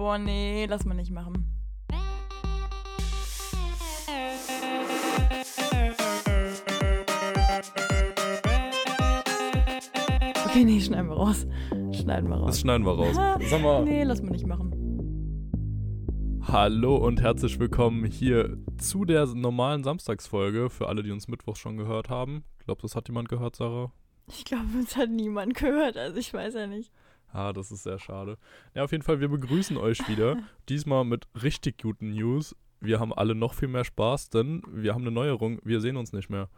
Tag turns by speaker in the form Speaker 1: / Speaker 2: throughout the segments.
Speaker 1: Boah, nee, lass mal nicht machen. Okay, nee, schneiden wir raus. Schneiden wir raus.
Speaker 2: Das schneiden wir raus. Sag mal.
Speaker 1: Nee, lass mal nicht machen.
Speaker 2: Hallo und herzlich willkommen hier zu der normalen Samstagsfolge. Für alle, die uns Mittwoch schon gehört haben. Ich glaube, das hat jemand gehört, Sarah.
Speaker 1: Ich glaube, uns hat niemand gehört, also ich weiß ja nicht.
Speaker 2: Ah, das ist sehr schade. Ja, auf jeden Fall, wir begrüßen euch wieder. Diesmal mit richtig guten News. Wir haben alle noch viel mehr Spaß, denn wir haben eine Neuerung. Wir sehen uns nicht mehr.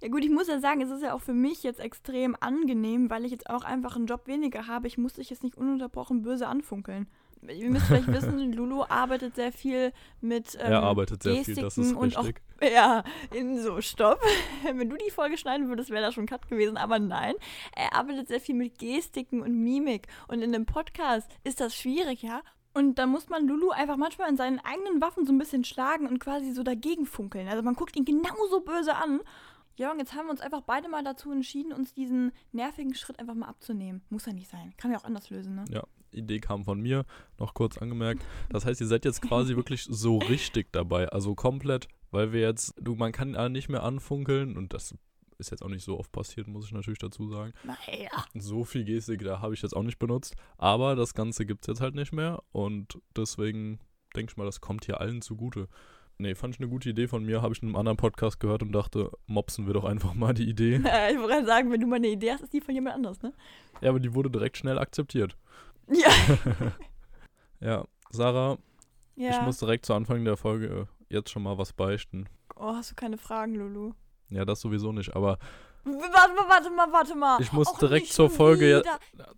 Speaker 1: Ja gut, ich muss ja sagen, es ist ja auch für mich jetzt extrem angenehm, weil ich jetzt auch einfach einen Job weniger habe. Ich muss dich jetzt nicht ununterbrochen böse anfunkeln. Ihr müsst vielleicht wissen, Lulu arbeitet sehr viel mit ähm,
Speaker 2: er arbeitet sehr viel, das ist
Speaker 1: und
Speaker 2: richtig.
Speaker 1: Auch, ja, in so, stopp. Wenn du die Folge schneiden würdest, wäre da schon Cut gewesen. Aber nein, er arbeitet sehr viel mit Gestiken und Mimik. Und in einem Podcast ist das schwierig, ja. Und da muss man Lulu einfach manchmal an seinen eigenen Waffen so ein bisschen schlagen und quasi so dagegen funkeln. Also man guckt ihn genauso böse an. Ja, und jetzt haben wir uns einfach beide mal dazu entschieden, uns diesen nervigen Schritt einfach mal abzunehmen. Muss ja nicht sein. Kann ja auch anders lösen, ne?
Speaker 2: Ja, Idee kam von mir, noch kurz angemerkt. Das heißt, ihr seid jetzt quasi wirklich so richtig dabei. Also komplett, weil wir jetzt, du, man kann ja nicht mehr anfunkeln und das ist jetzt auch nicht so oft passiert, muss ich natürlich dazu sagen.
Speaker 1: Naja.
Speaker 2: So viel Gestik, da habe ich jetzt auch nicht benutzt. Aber das Ganze gibt es jetzt halt nicht mehr und deswegen denke ich mal, das kommt hier allen zugute. Nee, fand ich eine gute Idee von mir, habe ich in einem anderen Podcast gehört und dachte, mopsen wir doch einfach mal die Idee.
Speaker 1: ich wollte gerade sagen, wenn du mal eine Idee hast, ist die von jemand anders, ne?
Speaker 2: Ja, aber die wurde direkt schnell akzeptiert.
Speaker 1: Ja.
Speaker 2: ja, Sarah,
Speaker 1: ja.
Speaker 2: ich muss direkt zu Anfang der Folge jetzt schon mal was beichten.
Speaker 1: Oh, hast du keine Fragen, Lulu?
Speaker 2: Ja, das sowieso nicht, aber.
Speaker 1: Warte mal, warte mal, warte mal.
Speaker 2: Ich muss
Speaker 1: Och,
Speaker 2: direkt zur Folge,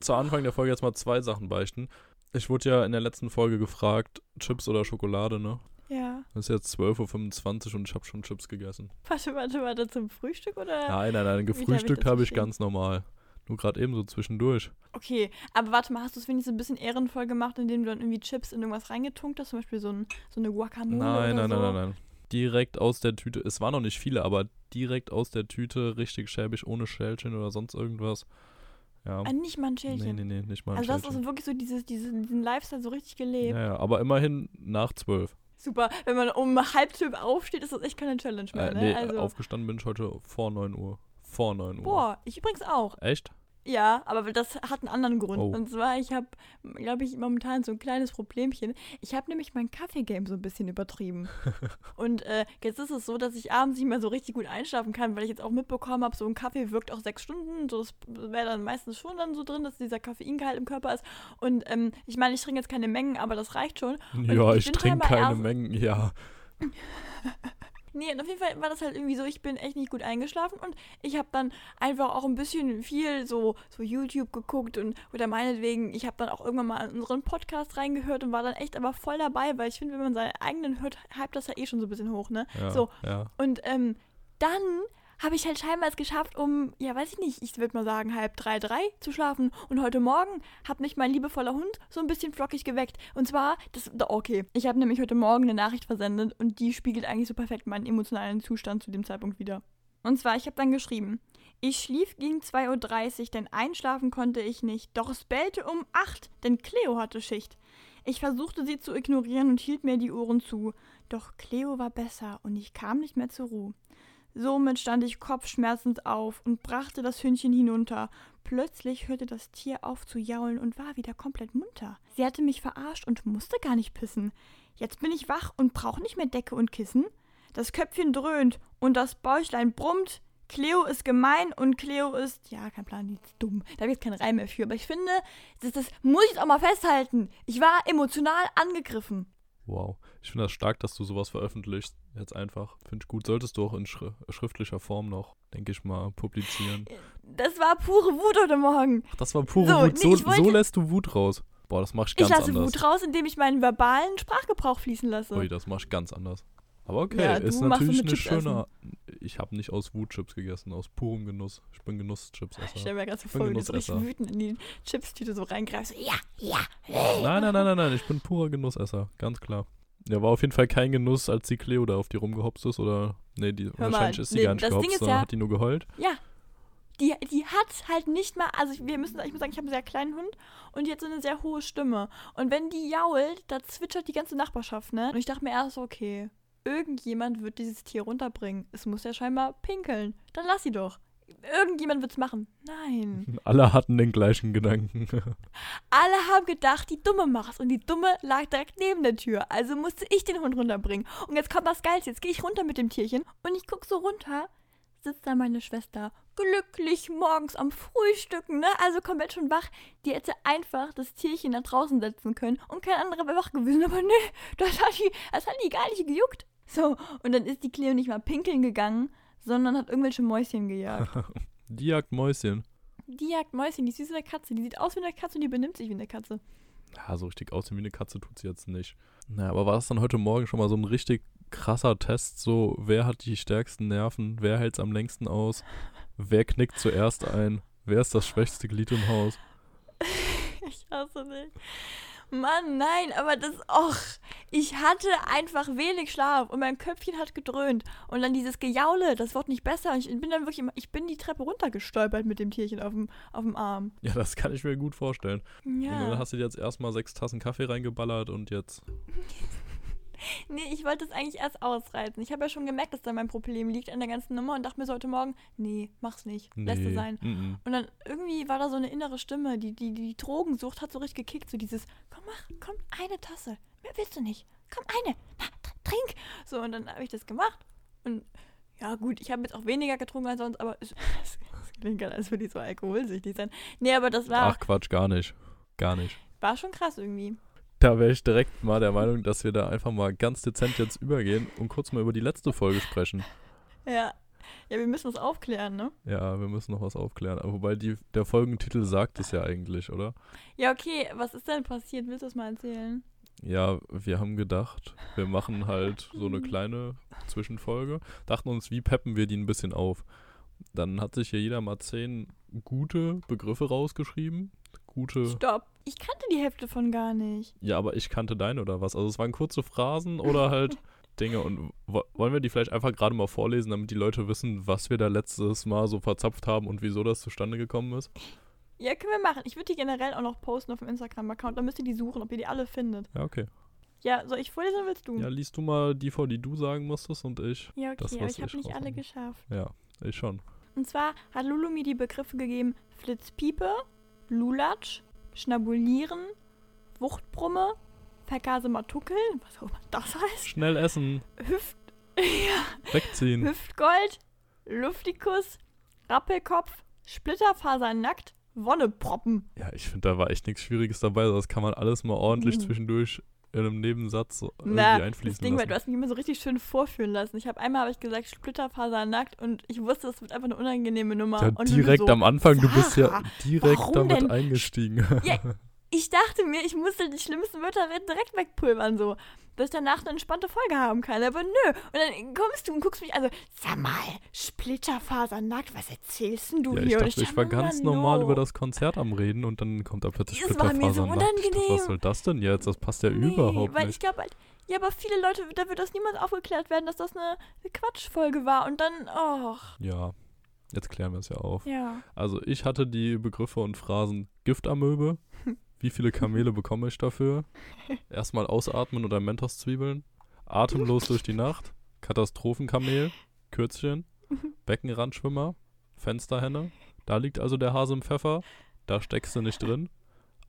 Speaker 2: zu Anfang der Folge jetzt mal zwei Sachen beichten. Ich wurde ja in der letzten Folge gefragt, Chips oder Schokolade, ne?
Speaker 1: Ja.
Speaker 2: Es ist jetzt 12.25 Uhr und ich habe schon Chips gegessen.
Speaker 1: Warte, warte, warte, zum Frühstück oder?
Speaker 2: Nein, nein, nein, gefrühstückt habe ich, hab ich ganz normal. Nur gerade eben so zwischendurch.
Speaker 1: Okay, aber warte mal, hast du es wenigstens ein bisschen ehrenvoll gemacht, indem du dann irgendwie Chips in irgendwas reingetunkt hast? Zum Beispiel so, ein, so eine Guacamole
Speaker 2: nein,
Speaker 1: oder
Speaker 2: nein,
Speaker 1: so?
Speaker 2: Nein, nein, nein, nein. Direkt aus der Tüte. Es waren noch nicht viele, aber direkt aus der Tüte, richtig schäbig, ohne Schälchen oder sonst irgendwas. Ja.
Speaker 1: Ah, nicht mal ein Schälchen?
Speaker 2: Nee, nee, nee, nicht mal ein
Speaker 1: also
Speaker 2: Schälchen.
Speaker 1: Also hast du wirklich so dieses, diesen, diesen Lifestyle so richtig gelebt?
Speaker 2: Ja, ja, aber immerhin nach zwölf.
Speaker 1: Super, wenn man um halb zwölf aufsteht, ist das echt keine Challenge mehr,
Speaker 2: äh,
Speaker 1: ne?
Speaker 2: Nee,
Speaker 1: also
Speaker 2: aufgestanden bin ich heute vor 9 Uhr. Vor 9 Uhr.
Speaker 1: Boah, ich übrigens auch.
Speaker 2: Echt?
Speaker 1: Ja, aber das hat einen anderen Grund.
Speaker 2: Oh.
Speaker 1: Und zwar, ich habe, glaube ich, momentan so ein kleines Problemchen. Ich habe nämlich mein Kaffee-Game so ein bisschen übertrieben. und äh, jetzt ist es so, dass ich abends nicht mehr so richtig gut einschlafen kann, weil ich jetzt auch mitbekommen habe, so ein Kaffee wirkt auch sechs Stunden. So, das wäre dann meistens schon dann so drin, dass dieser Koffeingehalt im Körper ist. Und ähm, ich meine, ich trinke jetzt keine Mengen, aber das reicht schon. Und
Speaker 2: ja, ich,
Speaker 1: ich
Speaker 2: trinke keine Mengen, ja.
Speaker 1: Nee, und auf jeden Fall war das halt irgendwie so, ich bin echt nicht gut eingeschlafen und ich habe dann einfach auch ein bisschen viel so, so YouTube geguckt und oder meinetwegen, ich habe dann auch irgendwann mal in unseren Podcast reingehört und war dann echt aber voll dabei, weil ich finde, wenn man seinen eigenen hört, hypt das ja eh schon so ein bisschen hoch, ne?
Speaker 2: Ja,
Speaker 1: so.
Speaker 2: Ja.
Speaker 1: Und ähm, dann habe ich halt scheinbar es geschafft, um, ja, weiß ich nicht, ich würde mal sagen, halb drei, drei zu schlafen. Und heute Morgen hat mich mein liebevoller Hund so ein bisschen flockig geweckt. Und zwar, das, okay, ich habe nämlich heute Morgen eine Nachricht versendet und die spiegelt eigentlich so perfekt meinen emotionalen Zustand zu dem Zeitpunkt wieder. Und zwar, ich habe dann geschrieben, ich schlief gegen 2.30 Uhr, denn einschlafen konnte ich nicht. Doch es bellte um 8, denn Cleo hatte Schicht. Ich versuchte sie zu ignorieren und hielt mir die Ohren zu. Doch Cleo war besser und ich kam nicht mehr zur Ruhe. Somit stand ich kopfschmerzend auf und brachte das Hündchen hinunter. Plötzlich hörte das Tier auf zu jaulen und war wieder komplett munter. Sie hatte mich verarscht und musste gar nicht pissen. Jetzt bin ich wach und brauche nicht mehr Decke und Kissen. Das Köpfchen dröhnt und das Bäuchlein brummt. Cleo ist gemein und Cleo ist, ja, kein Plan, die ist dumm. Da wird kein Reim mehr für. Aber ich finde, das, das muss ich jetzt auch mal festhalten. Ich war emotional angegriffen.
Speaker 2: Wow. Ich finde das stark, dass du sowas veröffentlichst. Jetzt einfach. Finde ich gut. Solltest du auch in schri schriftlicher Form noch, denke ich mal, publizieren.
Speaker 1: Das war pure Wut heute Morgen.
Speaker 2: Ach, das war pure
Speaker 1: So,
Speaker 2: Wut. So,
Speaker 1: nee, ich wollte-
Speaker 2: so lässt du Wut raus. Boah, das mach ich ganz
Speaker 1: ich lasse
Speaker 2: anders.
Speaker 1: Wut raus, indem ich meinen verbalen Sprachgebrauch fließen lasse.
Speaker 2: Ui, das mach ich ganz anders. Aber okay,
Speaker 1: Ja,
Speaker 2: ist natürlich eine schöne. Ich habe nicht aus Wutchips gegessen, aus purem Genuss. Ich bin
Speaker 1: Ich
Speaker 2: Genuss-Chips-Esser.
Speaker 1: stelle mir gerade so
Speaker 2: Ich
Speaker 1: vor, wie du so richtig wütend in die Chips-Tüte so reingreifst. Ja, ja.
Speaker 2: Nein, nein, nein, nein, nein, ich bin purer Genussesser, ganz klar. Ja, war auf jeden Fall kein Genuss, als die Cleo da auf die rumgehopst ist, oder? Nee, die,
Speaker 1: mal,
Speaker 2: wahrscheinlich ist sie
Speaker 1: nee,
Speaker 2: gar nicht gehopst, sondern
Speaker 1: ja-
Speaker 2: hat die nur geheult.
Speaker 1: Ja. die, die hat halt nicht mal, also wir müssen, ich muss sagen, ich habe einen sehr kleinen Hund und die hat so eine sehr hohe Stimme. Und wenn die jault, da zwitschert die ganze Nachbarschaft, ne? Und ich dachte mir erst, okay, irgendjemand wird dieses Tier runterbringen. Es muss ja scheinbar pinkeln. Dann lass sie doch. Irgendjemand wird's machen. Nein.
Speaker 2: Alle hatten den gleichen Gedanken.
Speaker 1: Alle haben gedacht, die Dumme macht's. Und die Dumme lag direkt neben der Tür. Also musste ich den Hund runterbringen. Und jetzt kommt das Geilste. Jetzt gehe ich runter mit dem Tierchen und ich guck so runter. Sitzt da meine Schwester glücklich morgens am Frühstücken, ne? Also komplett schon wach. Die hätte einfach das Tierchen da draußen setzen können und kein anderer wäre wach gewesen. Aber ne, das hat die, das hat die gar nicht gejuckt. So, und dann ist die Cleo nicht mal pinkeln gegangen, sondern hat irgendwelche Mäuschen gejagt.
Speaker 2: die jagt Mäuschen.
Speaker 1: Die jagt Mäuschen, die ist süß wie eine Katze. Die sieht aus wie eine Katze und die benimmt sich wie eine Katze.
Speaker 2: Ja, so richtig aussehen wie eine Katze tut sie jetzt nicht. Naja, aber war es dann heute Morgen schon mal so ein richtig krasser Test, so wer hat die stärksten Nerven, wer hält es am längsten aus, wer knickt zuerst ein, wer ist das schwächste Glied im Haus?
Speaker 1: ich hasse dich. Mann, nein, aber das, och, ich hatte einfach wenig Schlaf und mein Köpfchen hat gedröhnt. Und dann dieses Gejaule, das wird nicht besser. Und ich bin dann wirklich, ich bin die Treppe runtergestolpert mit dem Tierchen auf dem, auf dem Arm.
Speaker 2: Ja, das kann ich mir gut vorstellen.
Speaker 1: Ja.
Speaker 2: Und dann hast du dir jetzt erstmal sechs Tassen Kaffee reingeballert und jetzt.
Speaker 1: Nee, ich wollte es eigentlich erst ausreizen. Ich habe ja schon gemerkt, dass da mein Problem liegt an der ganzen Nummer und dachte mir so heute Morgen, nee, mach's nicht. Nee. Lässt es sein. Mm -mm. Und dann irgendwie war da so eine innere Stimme, die, die, die Drogensucht hat so richtig gekickt. So dieses, komm, mach, komm, eine Tasse. Mehr willst du nicht. Komm, eine. Na, trink. So, und dann habe ich das gemacht. Und ja, gut, ich habe jetzt auch weniger getrunken als sonst, aber es, es, es klingt gerade, als würde ich so alkoholsüchtig sein. Nee, aber das war.
Speaker 2: Ach Quatsch, gar nicht. Gar nicht.
Speaker 1: War schon krass irgendwie
Speaker 2: da wäre ich direkt mal der Meinung, dass wir da einfach mal ganz dezent jetzt übergehen und kurz mal über die letzte Folge sprechen.
Speaker 1: Ja. Ja, wir müssen was aufklären, ne?
Speaker 2: Ja, wir müssen noch was aufklären. Aber wobei die, der Folgentitel sagt es ja eigentlich, oder?
Speaker 1: Ja, okay. Was ist denn passiert? Willst du es mal erzählen?
Speaker 2: Ja, wir haben gedacht, wir machen halt so eine kleine Zwischenfolge. Dachten uns, wie peppen wir die ein bisschen auf? Dann hat sich hier jeder mal zehn gute Begriffe rausgeschrieben, gute.
Speaker 1: Stopp. Ich kannte die Hälfte von gar nicht.
Speaker 2: Ja, aber ich kannte deine oder was? Also es waren kurze Phrasen oder halt Dinge. Und wollen wir die vielleicht einfach gerade mal vorlesen, damit die Leute wissen, was wir da letztes Mal so verzapft haben und wieso das zustande gekommen ist?
Speaker 1: Ja, können wir machen. Ich würde die generell auch noch posten auf dem Instagram-Account. Dann müsst ihr die suchen, ob ihr die alle findet.
Speaker 2: Ja, okay.
Speaker 1: Ja, soll ich vorlesen oder willst du?
Speaker 2: Ja, liest du mal die vor, die du sagen musstest und ich.
Speaker 1: Ja, okay, das, aber ich habe nicht alle geschafft.
Speaker 2: Ja, ich schon.
Speaker 1: Und zwar hat Lulu mir die Begriffe gegeben: Flitzpiepe, Lulatsch, Schnabulieren, Wuchtbrumme, Vergasematuckeln, was auch immer das heißt.
Speaker 2: Schnell essen.
Speaker 1: Hüft. ja.
Speaker 2: Wegziehen.
Speaker 1: Hüftgold, Luftikus, Rappelkopf, Splitterfasernackt, Wonneproppen.
Speaker 2: Ja, ich finde, da war echt nichts Schwieriges dabei. Das kann man alles mal ordentlich mhm. zwischendurch in einem Nebensatz so
Speaker 1: Na,
Speaker 2: einfließen
Speaker 1: das Ding,
Speaker 2: lassen.
Speaker 1: weil du hast mich immer so richtig schön vorführen lassen. Ich habe einmal habe ich gesagt Splitterfaser nackt und ich wusste, das wird einfach eine unangenehme Nummer.
Speaker 2: Ja,
Speaker 1: und
Speaker 2: direkt
Speaker 1: so,
Speaker 2: am Anfang,
Speaker 1: Sarah,
Speaker 2: du bist ja direkt damit
Speaker 1: denn?
Speaker 2: eingestiegen.
Speaker 1: Ja, ich dachte mir, ich musste die schlimmsten Wörter direkt wegpulvern so dass ich danach eine entspannte Folge haben kann. Aber nö. Und dann kommst du und guckst mich, also, sag mal, Splitterfasernackt, was erzählst denn du
Speaker 2: ja,
Speaker 1: hier?
Speaker 2: Ich dachte, ich, ich war ganz normal no. über das Konzert am Reden und dann kommt da plötzlich Splitterfasernackt. So was soll das denn jetzt? Das passt ja nee, überhaupt
Speaker 1: weil
Speaker 2: nicht.
Speaker 1: ich glaube halt, ja, aber viele Leute, da wird das niemals aufgeklärt werden, dass das eine, eine Quatschfolge war. Und dann, ach.
Speaker 2: Ja, jetzt klären wir es ja auf.
Speaker 1: Ja.
Speaker 2: Also ich hatte die Begriffe und Phrasen Giftamöbe, Wie viele Kamele bekomme ich dafür? Erstmal ausatmen oder Mentos-Zwiebeln. Atemlos durch die Nacht. Katastrophenkamel. Kürzchen. Beckenrandschwimmer. Fensterhenne. Da liegt also der Hase im Pfeffer. Da steckst du nicht drin.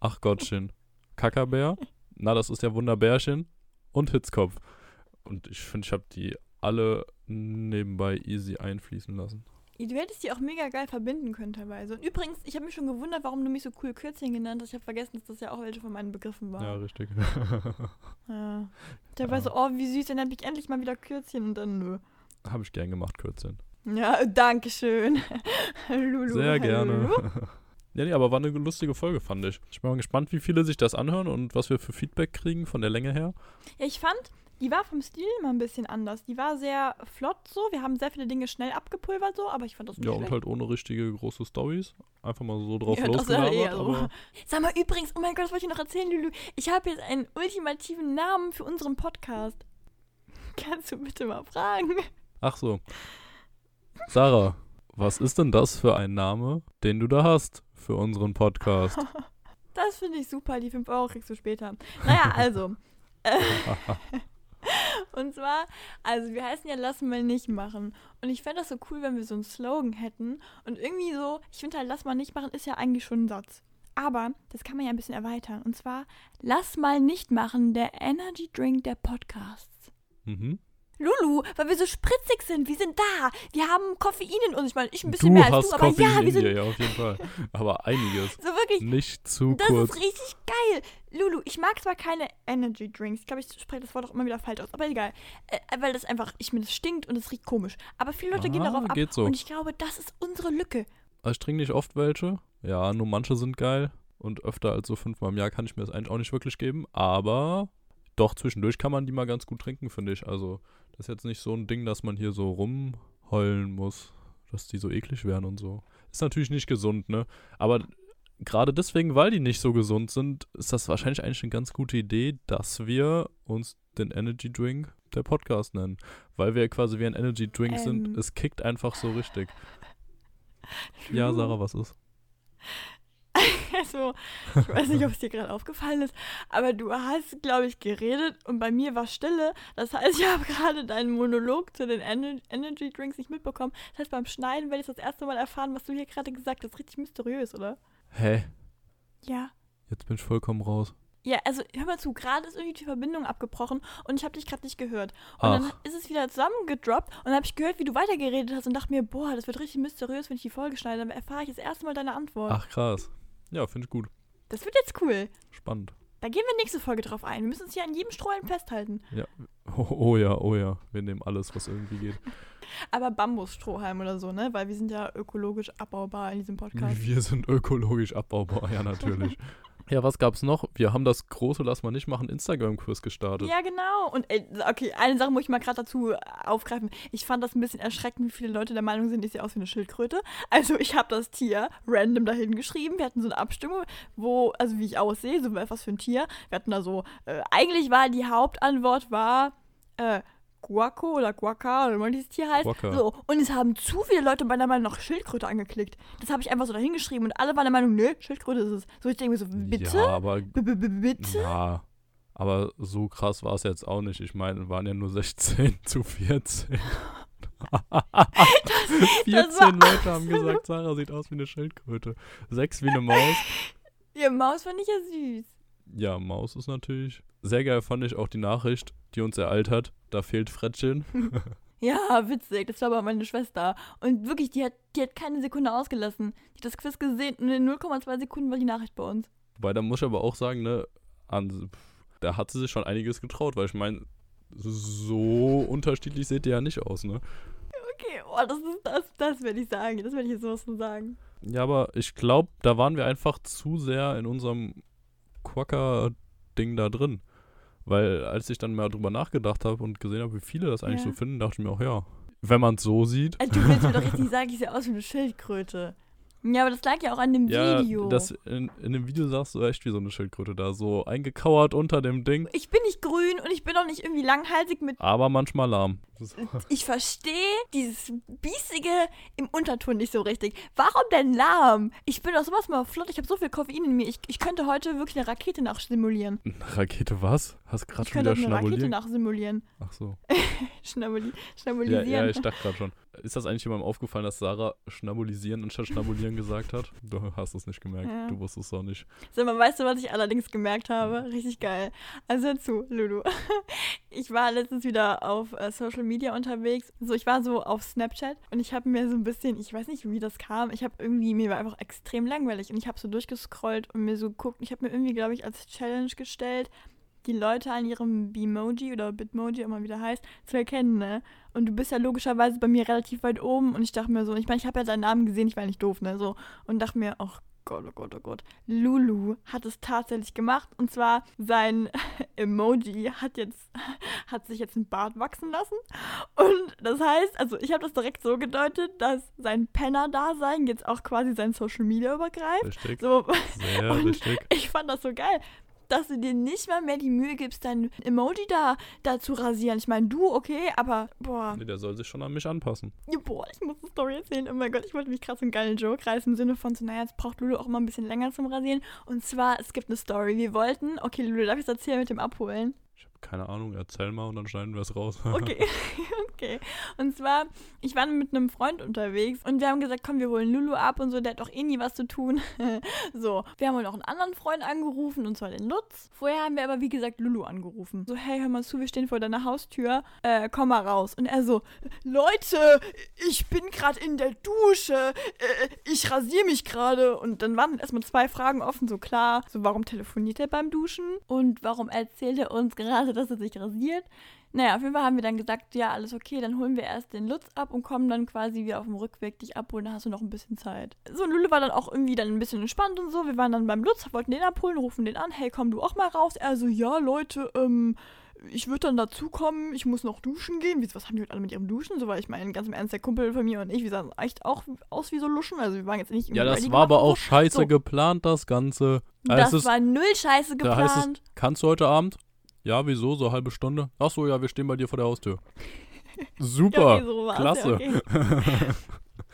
Speaker 2: Ach Gottchen. Kackerbär. Na, das ist ja Wunderbärchen. Und Hitzkopf. Und ich finde, ich habe die alle nebenbei easy einfließen lassen.
Speaker 1: Du hättest die auch mega geil verbinden können teilweise. Und übrigens, ich habe mich schon gewundert, warum du mich so cool Kürzchen genannt hast. Ich habe vergessen, dass das ja auch welche von meinen Begriffen waren.
Speaker 2: Ja, richtig.
Speaker 1: ja. Der ja. war so, oh, wie süß, dann habe ich endlich mal wieder Kürzchen und dann nö.
Speaker 2: Habe ich gern gemacht, Kürzchen.
Speaker 1: Ja, danke schön.
Speaker 2: Lulu, Sehr gerne. Ja, nee, aber war eine lustige Folge, fand ich. Ich bin mal gespannt, wie viele sich das anhören und was wir für Feedback kriegen von der Länge her.
Speaker 1: Ja, ich fand, die war vom Stil immer ein bisschen anders. Die war sehr flott so. Wir haben sehr viele Dinge schnell abgepulvert so, aber ich fand das nicht
Speaker 2: Ja,
Speaker 1: schlecht.
Speaker 2: und halt ohne richtige große Stories. Einfach mal so drauf ja, losgelabert. Ja so.
Speaker 1: Sag mal übrigens, oh mein Gott, das wollte ich noch erzählen, Lulu. Ich habe jetzt einen ultimativen Namen für unseren Podcast. Kannst du bitte mal fragen?
Speaker 2: Ach so. Sarah, Was ist denn das für ein Name, den du da hast für unseren Podcast?
Speaker 1: Das finde ich super, die 5 Euro kriegst du später. Naja, also. Äh, und zwar, also wir heißen ja Lass mal nicht machen. Und ich fände das so cool, wenn wir so einen Slogan hätten. Und irgendwie so, ich finde halt, Lass mal nicht machen ist ja eigentlich schon ein Satz. Aber das kann man ja ein bisschen erweitern. Und zwar, Lass mal nicht machen, der Energy Drink der Podcasts.
Speaker 2: mhm.
Speaker 1: Lulu, weil wir so spritzig sind, wir sind da. Wir haben Koffein in uns. Ich meine, ich ein bisschen
Speaker 2: Du
Speaker 1: mehr als du, aber
Speaker 2: Koffein
Speaker 1: ja, wir
Speaker 2: in
Speaker 1: sind
Speaker 2: dir, ja, auf jeden Fall. Aber einiges.
Speaker 1: so wirklich
Speaker 2: Nicht zu
Speaker 1: Das
Speaker 2: kurz.
Speaker 1: ist richtig geil. Lulu, ich mag zwar keine Energy Drinks. Ich glaube, ich spreche das Wort auch immer wieder falsch aus. Aber egal. Äh, weil das einfach, ich mir das stinkt und es riecht komisch. Aber viele Leute gehen
Speaker 2: Ah,
Speaker 1: darauf ab.
Speaker 2: so.
Speaker 1: Und ich glaube, das ist unsere Lücke.
Speaker 2: Also ich trinke nicht oft welche. Ja, nur manche sind geil. Und öfter als so fünfmal im Jahr kann ich mir das eigentlich auch nicht wirklich geben. Aber doch, zwischendurch kann man die mal ganz gut trinken, finde ich. Also, das ist jetzt nicht so ein Ding, dass man hier so rumheulen muss, dass die so eklig werden und so. Ist natürlich nicht gesund, ne? Aber gerade deswegen, weil die nicht so gesund sind, ist das wahrscheinlich eigentlich eine ganz gute Idee, dass wir uns den Energy Drink der Podcast nennen. Weil wir quasi wie ein Energy Drink
Speaker 1: Ähm.
Speaker 2: sind. Es kickt einfach so richtig. Ja, Sarah, was ist?
Speaker 1: Also, ich weiß nicht, ob es dir gerade aufgefallen ist, aber du hast, glaube ich, geredet und bei mir war Stille. Das heißt, ich habe gerade deinen Monolog zu den Ener Energy Drinks nicht mitbekommen. Das heißt, beim Schneiden werde ich das erste Mal erfahren, was du hier gerade gesagt hast. Richtig mysteriös, oder?
Speaker 2: Hä?
Speaker 1: Ja.
Speaker 2: Jetzt bin ich vollkommen raus.
Speaker 1: Ja, also hör mal zu, gerade ist irgendwie die Verbindung abgebrochen und ich habe dich gerade nicht gehört. Und
Speaker 2: Ach.
Speaker 1: dann ist es wieder zusammengedroppt und dann habe ich gehört, wie du weitergeredet hast und dachte mir, boah, das wird richtig mysteriös, wenn ich die Folge schneide. Dann erfahre ich das erste Mal deine Antwort.
Speaker 2: Ach, krass. Ja, finde ich gut.
Speaker 1: Das wird jetzt cool.
Speaker 2: Spannend.
Speaker 1: Da gehen wir nächste Folge drauf ein. Wir müssen uns hier an jedem Strohhalm festhalten.
Speaker 2: Oh, oh ja, oh ja. Wir nehmen alles, was irgendwie geht.
Speaker 1: Aber Bambusstrohhalm oder so, ne? Weil wir sind ja ökologisch abbaubar in diesem Podcast.
Speaker 2: Wir sind ökologisch abbaubar, ja, natürlich. ja, was gab's noch? Wir haben das große Lass mal nicht machen Instagram-Kurs gestartet.
Speaker 1: Ja, genau. Und ey, okay, eine Sache muss ich mal gerade dazu aufgreifen. Ich fand das ein bisschen erschreckend, wie viele Leute der Meinung sind, ich sehe aus wie eine Schildkröte. Also ich habe das Tier random dahin geschrieben. Wir hatten so eine Abstimmung, wo, also wie ich aussehe, so was für ein Tier. Wir hatten da so, äh, eigentlich war die Hauptantwort war, äh, Guaco oder Guaca oder wie man dieses Tier heißt.
Speaker 2: Quokka.
Speaker 1: So, und es haben zu viele Leute meiner Meinung nach Schildkröte angeklickt. Das habe ich einfach so dahin geschrieben und alle waren der Meinung, nö, Schildkröte ist es. So, ich denke mir so, bitte?
Speaker 2: Ja, aber,
Speaker 1: B -b -b Bitte?
Speaker 2: ja, aber so krass war es jetzt auch nicht. Ich meine, waren ja nur 16 zu 14. 14
Speaker 1: das
Speaker 2: Leute haben gesagt, Sarah sieht aus wie eine Schildkröte. Sechs wie eine Maus.
Speaker 1: Ihr Maus fand ich ja süß.
Speaker 2: Ja, Maus ist natürlich. Sehr geil fand ich auch die Nachricht, die uns ereilt hat. Da fehlt Frettchen.
Speaker 1: Ja, witzig. Das war aber meine Schwester. Und wirklich, die hat, die hat keine Sekunde ausgelassen. Die hat das Quiz gesehen und in 0,2 Sekunden war die Nachricht bei uns.
Speaker 2: Wobei, da muss ich aber auch sagen, ne, an, da hat sie sich schon einiges getraut, weil ich meine, so unterschiedlich seht ihr ja nicht aus, ne?
Speaker 1: Okay, oh, das ist das, das werde ich sagen. Das werde ich jetzt sowas von sagen.
Speaker 2: Ja, aber ich glaube, da waren wir einfach zu sehr in unserem Quacker-Ding da drin. Weil als ich dann mal drüber nachgedacht habe und gesehen habe, wie viele das eigentlich
Speaker 1: Ja.
Speaker 2: so finden, dachte ich mir auch, ja, wenn man es so sieht.
Speaker 1: Also, du willst mir doch richtig sagen, ich sehe aus wie eine Schildkröte. Ja, aber das lag ja auch an dem
Speaker 2: Ja,
Speaker 1: Video.
Speaker 2: das in, in dem Video sahst du echt wie so eine Schildkröte da, so eingekauert unter dem Ding,
Speaker 1: ich bin nicht grün und ich bin auch nicht irgendwie langhalsig mit.
Speaker 2: aber manchmal lahm.
Speaker 1: Ich verstehe dieses Biesige im Unterton nicht so richtig. Warum denn lahm? Ich bin doch sowas mal flott. Ich habe so viel Koffein in mir. Ich, ich könnte heute wirklich eine Rakete nachsimulieren.
Speaker 2: Eine Rakete was? Hast gerade
Speaker 1: Ich
Speaker 2: schon
Speaker 1: könnte
Speaker 2: wieder
Speaker 1: auch eine Rakete
Speaker 2: schnabuliert?
Speaker 1: nachsimulieren.
Speaker 2: Ach so.
Speaker 1: Schnabuli
Speaker 2: Ja,
Speaker 1: schnabulisieren.
Speaker 2: ja, ich dachte gerade schon. Ist das eigentlich jemandem aufgefallen, dass Sarah schnabulisieren anstatt schnabulieren gesagt hat? Du hast es nicht gemerkt.
Speaker 1: Ja.
Speaker 2: Du wusstest es auch nicht.
Speaker 1: Sag mal, weißt du, was ich allerdings gemerkt habe? Richtig geil. Also hör zu, Lulu. Ich war letztens wieder auf äh, Social Media unterwegs. So, ich war so auf Snapchat und ich habe mir so ein bisschen, ich weiß nicht, wie das kam. Ich habe irgendwie, mir war einfach extrem langweilig und ich habe so durchgescrollt und mir so geguckt. Ich habe mir irgendwie, glaube ich, als Challenge gestellt, die Leute an ihrem Bimoji oder Bitmoji, immer wieder heißt, zu erkennen, ne? Und du bist ja logischerweise bei mir relativ weit oben und ich dachte mir so, ich meine, ich habe ja deinen Namen gesehen, ich war nicht doof, ne? So, und dachte mir, ach Gott, oh Gott, oh Gott. Lulu hat es tatsächlich gemacht. Und zwar sein Emoji hat jetzt, hat sich jetzt einen Bart wachsen lassen. Und das heißt, also ich habe das direkt so gedeutet, dass sein Penner-Dasein jetzt auch quasi sein Social Media übergreift.
Speaker 2: Richtig.
Speaker 1: So,
Speaker 2: Sehr
Speaker 1: und
Speaker 2: richtig.
Speaker 1: ich fand das so geil. Dass du dir nicht mal mehr die Mühe gibst, dein Emoji da, da zu rasieren. Ich meine, du, okay, aber boah.
Speaker 2: Nee, der soll sich schon an mich anpassen.
Speaker 1: Ja, boah, ich muss eine Story erzählen. Oh mein Gott, ich wollte mich gerade so einen geilen Joke reißen im Sinne von so, naja, jetzt braucht Lulu auch mal ein bisschen länger zum Rasieren. Und zwar, es gibt eine Story. Wir wollten, okay, Lulu, darf ich es erzählen mit dem Abholen?
Speaker 2: Keine Ahnung, erzähl mal und dann schneiden wir es raus.
Speaker 1: Okay, okay. Und zwar, ich war mit einem Freund unterwegs und wir haben gesagt, komm, wir holen Lulu ab und so, der hat doch eh nie was zu tun. so, wir haben noch einen anderen Freund angerufen und zwar den Lutz. Vorher haben wir aber, wie gesagt, Lulu angerufen. So, hey, hör mal zu, wir stehen vor deiner Haustür, äh, komm mal raus. Und er so, Leute, ich bin gerade in der Dusche, äh, ich rasiere mich gerade. Und dann waren erstmal zwei Fragen offen, so klar, so, warum telefoniert er beim Duschen? Und warum erzählt er uns gerade, dass er sich rasiert? Naja, auf jeden Fall haben wir dann gesagt, ja, alles okay, dann holen wir erst den Lutz ab und kommen dann quasi wieder auf dem Rückweg dich abholen, dann hast du noch ein bisschen Zeit. So, Lulu war dann auch irgendwie dann ein bisschen entspannt und so. Wir waren dann beim Lutz, wollten den abholen, rufen den an, hey, komm du auch mal raus. Er so, ja, Leute, ähm, ich würde dann dazukommen, ich muss noch duschen gehen. Was haben die heute alle mit ihrem Duschen? So, weil ich meine, ganz im Ernst, der Kumpel von mir und ich, wir sahen echt auch aus wie so Luschen. Also wir waren jetzt nicht
Speaker 2: Ja, das war aber auch scheiße
Speaker 1: So.
Speaker 2: geplant, das Ganze. Da
Speaker 1: Das war null scheiße
Speaker 2: Da heißt es,
Speaker 1: geplant.
Speaker 2: kannst du heute Abend? Ja, wieso? So eine halbe Stunde? Ach so, ja, wir stehen bei dir vor der Haustür. Super,
Speaker 1: okay, so war's,
Speaker 2: klasse.
Speaker 1: Ja, okay.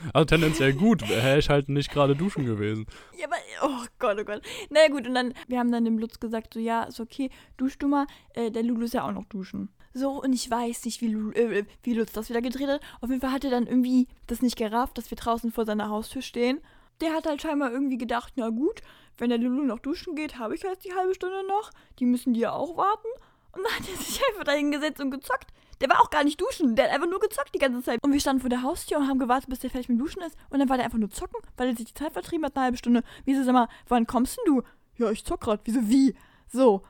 Speaker 2: also tendenziell gut, wäre ich halt nicht gerade duschen gewesen.
Speaker 1: Ja, aber, oh Gott, oh Gott. Na ja, gut, und dann, wir haben dann dem Lutz gesagt, so, ja, ist okay, dusch du mal, äh, der Lulu ist ja auch noch duschen. So, und ich weiß nicht, wie, Lulu, äh, wie Lutz das wieder gedreht hat. Auf jeden Fall hat er dann irgendwie das nicht gerafft, dass wir draußen vor seiner Haustür stehen. Der hat halt scheinbar irgendwie gedacht, na gut, wenn der Lulu noch duschen geht, habe ich jetzt die halbe Stunde noch. Die müssen die ja auch warten. Und dann hat er sich einfach da hingesetzt und gezockt. Der war auch gar nicht duschen, der hat einfach nur gezockt die ganze Zeit. Und wir standen vor der Haustür und haben gewartet, bis der fertig mit Duschen ist. Und dann war der einfach nur zocken, weil er sich die Zeit vertrieben hat, eine halbe Stunde. Wieso, sag mal, wann kommst denn du? Ja, ich zock grad. Wieso, wie? So.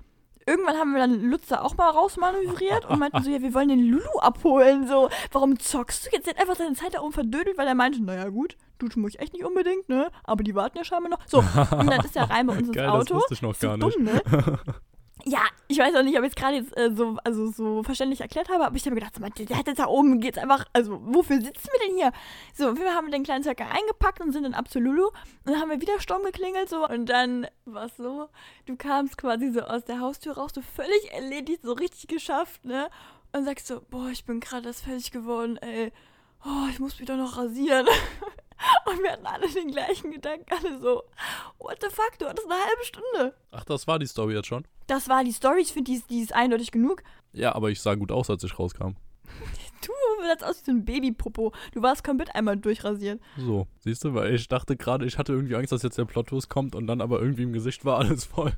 Speaker 1: Irgendwann haben wir dann Lutz da auch mal rausmanövriert und meinten so, ja, wir wollen den Lulu abholen. So, warum zockst du jetzt? Er hat einfach seine Zeit da oben verdödelt, weil er meinte, naja gut, duschen muss ich echt nicht unbedingt, ne? Aber die warten ja scheinbar noch. So, und dann ist er rein bei uns ins
Speaker 2: Geil, das
Speaker 1: Auto.
Speaker 2: wusste ich noch
Speaker 1: so
Speaker 2: gar nicht.
Speaker 1: dumm, ne? Ja, ich weiß auch nicht, ob ich es gerade jetzt äh, so, also so verständlich erklärt habe, aber ich habe gedacht, mal, der, hat jetzt da oben, geht's einfach, also wofür sitzen wir denn hier? So, wir haben den kleinen Zirkel eingepackt und sind dann ab zu Lulu und dann haben wir wieder Sturm geklingelt so und dann war es so, du kamst quasi so aus der Haustür raus, so völlig erledigt, so richtig geschafft, ne? Und sagst so, boah, ich bin gerade erst fertig geworden, ey, oh, ich muss mich doch noch rasieren. Und wir hatten alle den gleichen Gedanken, alle so, what the fuck, du hattest eine halbe Stunde.
Speaker 2: Ach, das war die Story jetzt schon?
Speaker 1: Das war die Story, ich finde, die, ist- die ist eindeutig genug.
Speaker 2: Ja, aber ich sah gut aus, als ich rauskam.
Speaker 1: Du sahst aus wie so ein Babypopo. Du warst komplett einmal durchrasiert.
Speaker 2: So, siehst du, weil ich dachte gerade, ich hatte irgendwie Angst, dass jetzt der Plot-Twist kommt und dann aber irgendwie im Gesicht war alles voll.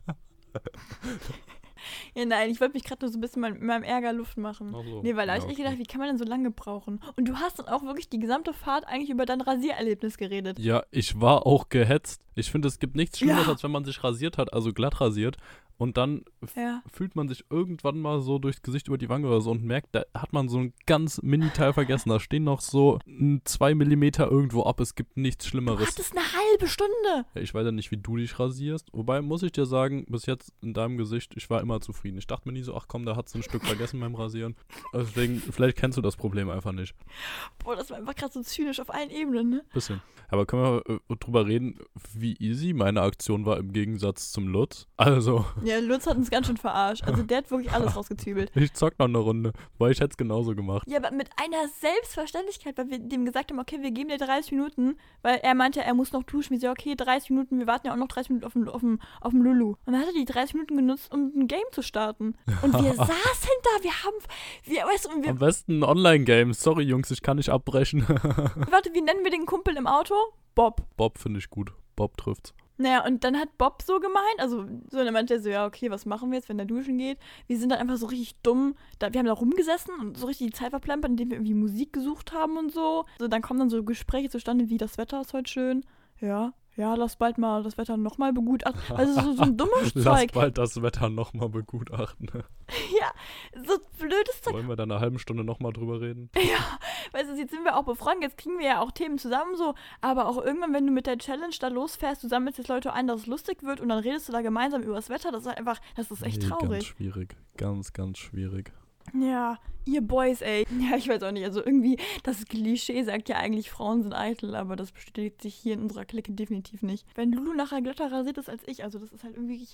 Speaker 1: Ja, nein, ich wollte mich gerade nur so ein bisschen mit meinem Ärger Luft machen.
Speaker 2: Ach so.
Speaker 1: Nee, weil da
Speaker 2: Ja,
Speaker 1: hab ich echt
Speaker 2: okay.
Speaker 1: gedacht, wie kann man denn so lange brauchen? Und du hast dann auch wirklich die gesamte Fahrt eigentlich über dein Rasiererlebnis geredet.
Speaker 2: Ja, ich war auch gehetzt. Ich finde, es gibt nichts Schlimmeres,
Speaker 1: Ja.
Speaker 2: als wenn man sich rasiert hat, also glatt rasiert. Und dann
Speaker 1: Ja.
Speaker 2: fühlt man sich irgendwann mal so durchs Gesicht über die Wange oder so und merkt, da hat man so ein ganz Mini-Teil vergessen. Da stehen noch so zwei Millimeter irgendwo ab. Es gibt nichts
Speaker 1: Du
Speaker 2: Schlimmeres.
Speaker 1: hattest eine halbe Stunde.
Speaker 2: Ich weiß ja nicht, wie du dich rasierst. Wobei, muss ich dir sagen, bis jetzt in deinem Gesicht, ich war immer zufrieden. Ich dachte mir nie so, ach komm, da hat ein Stück vergessen beim Rasieren. Deswegen, vielleicht kennst du das Problem einfach nicht.
Speaker 1: Boah, das war einfach gerade so zynisch auf allen Ebenen, ne?
Speaker 2: Bisschen. Aber können wir äh, drüber reden, wie easy meine Aktion war im Gegensatz zum Lutz? Also,
Speaker 1: Ja, Lutz hat uns ganz schön verarscht. Also der hat wirklich alles rausgezübelt.
Speaker 2: ich zock noch eine Runde, weil ich hätte es genauso gemacht.
Speaker 1: Ja, aber mit einer Selbstverständlichkeit, weil wir dem gesagt haben, okay, wir geben dir 30 Minuten, weil er meinte, er muss noch duschen. Wir so, okay, 30 Minuten, wir warten ja auch noch 30 Minuten auf dem, auf dem, auf dem Lulu. Und dann hat er die 30 Minuten genutzt, um ein Game zu starten. Und wir saßen da, wir haben, wir, weißt du, wir,
Speaker 2: Am besten ein Online-Game. Sorry, Jungs, ich kann nicht abbrechen.
Speaker 1: warte, wie nennen wir den Kumpel im Auto? Bob.
Speaker 2: Bob finde ich gut. Bob trifft's.
Speaker 1: Naja, und dann hat Bob so gemeint, also so, dann meinte er so, ja, okay, was machen wir jetzt, wenn der duschen geht? Wir sind dann einfach so richtig dumm, da, wir haben da rumgesessen und so richtig die Zeit verplempert, indem wir irgendwie Musik gesucht haben und so. So, dann kommen dann so Gespräche zustande, wie das Wetter ist heute schön. Ja, ja, lass bald mal das Wetter nochmal begutachten. Also so, so ein dummes
Speaker 2: Lass
Speaker 1: Zeug.
Speaker 2: bald das Wetter nochmal begutachten.
Speaker 1: Ja, so blödes Zeug.
Speaker 2: Wollen wir da eine halbe Stunde nochmal drüber reden?
Speaker 1: Weißt du, jetzt sind wir auch befreundet, jetzt kriegen wir ja auch Themen zusammen so, aber auch irgendwann, wenn du mit der Challenge da losfährst, du sammelst jetzt Leute ein, dass es lustig wird und dann redest du da gemeinsam über das Wetter, das ist einfach, das ist echt
Speaker 2: Nee, Ganz
Speaker 1: traurig.
Speaker 2: schwierig. Ganz, ganz schwierig.
Speaker 1: Ja, ihr Boys, ey. Ja, ich weiß auch nicht, also irgendwie, das Klischee sagt ja eigentlich, Frauen sind eitel, aber das bestätigt sich hier in unserer Clique definitiv nicht. Wenn Lulu nachher glatter rasiert ist als ich, also das ist halt irgendwie,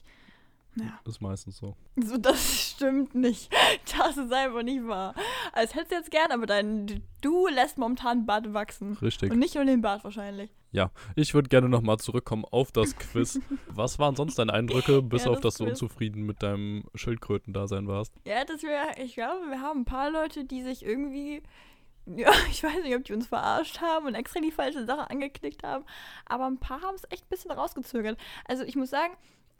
Speaker 1: Ja.
Speaker 2: Ist meistens so.
Speaker 1: So, das stimmt nicht. Das ist einfach nicht wahr. Als hättest du jetzt gern, aber dein, du lässt momentan Bart wachsen.
Speaker 2: Richtig.
Speaker 1: Und nicht nur den Bart wahrscheinlich.
Speaker 2: Ich würde gerne nochmal zurückkommen auf das Quiz. Was waren sonst deine Eindrücke, bis
Speaker 1: Ja,
Speaker 2: auf
Speaker 1: das
Speaker 2: dass du
Speaker 1: Quiz.
Speaker 2: unzufrieden mit deinem Schildkröten-Dasein warst?
Speaker 1: Ja, dass wir, ich glaube, wir haben ein paar Leute, die sich irgendwie, ja, ich weiß nicht, ob die uns verarscht haben und extra die falsche Sache angeklickt haben, aber ein paar haben es echt ein bisschen rausgezögert. Also ich muss sagen,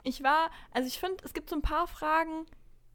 Speaker 1: ich war, also ich finde, es gibt so ein paar Fragen,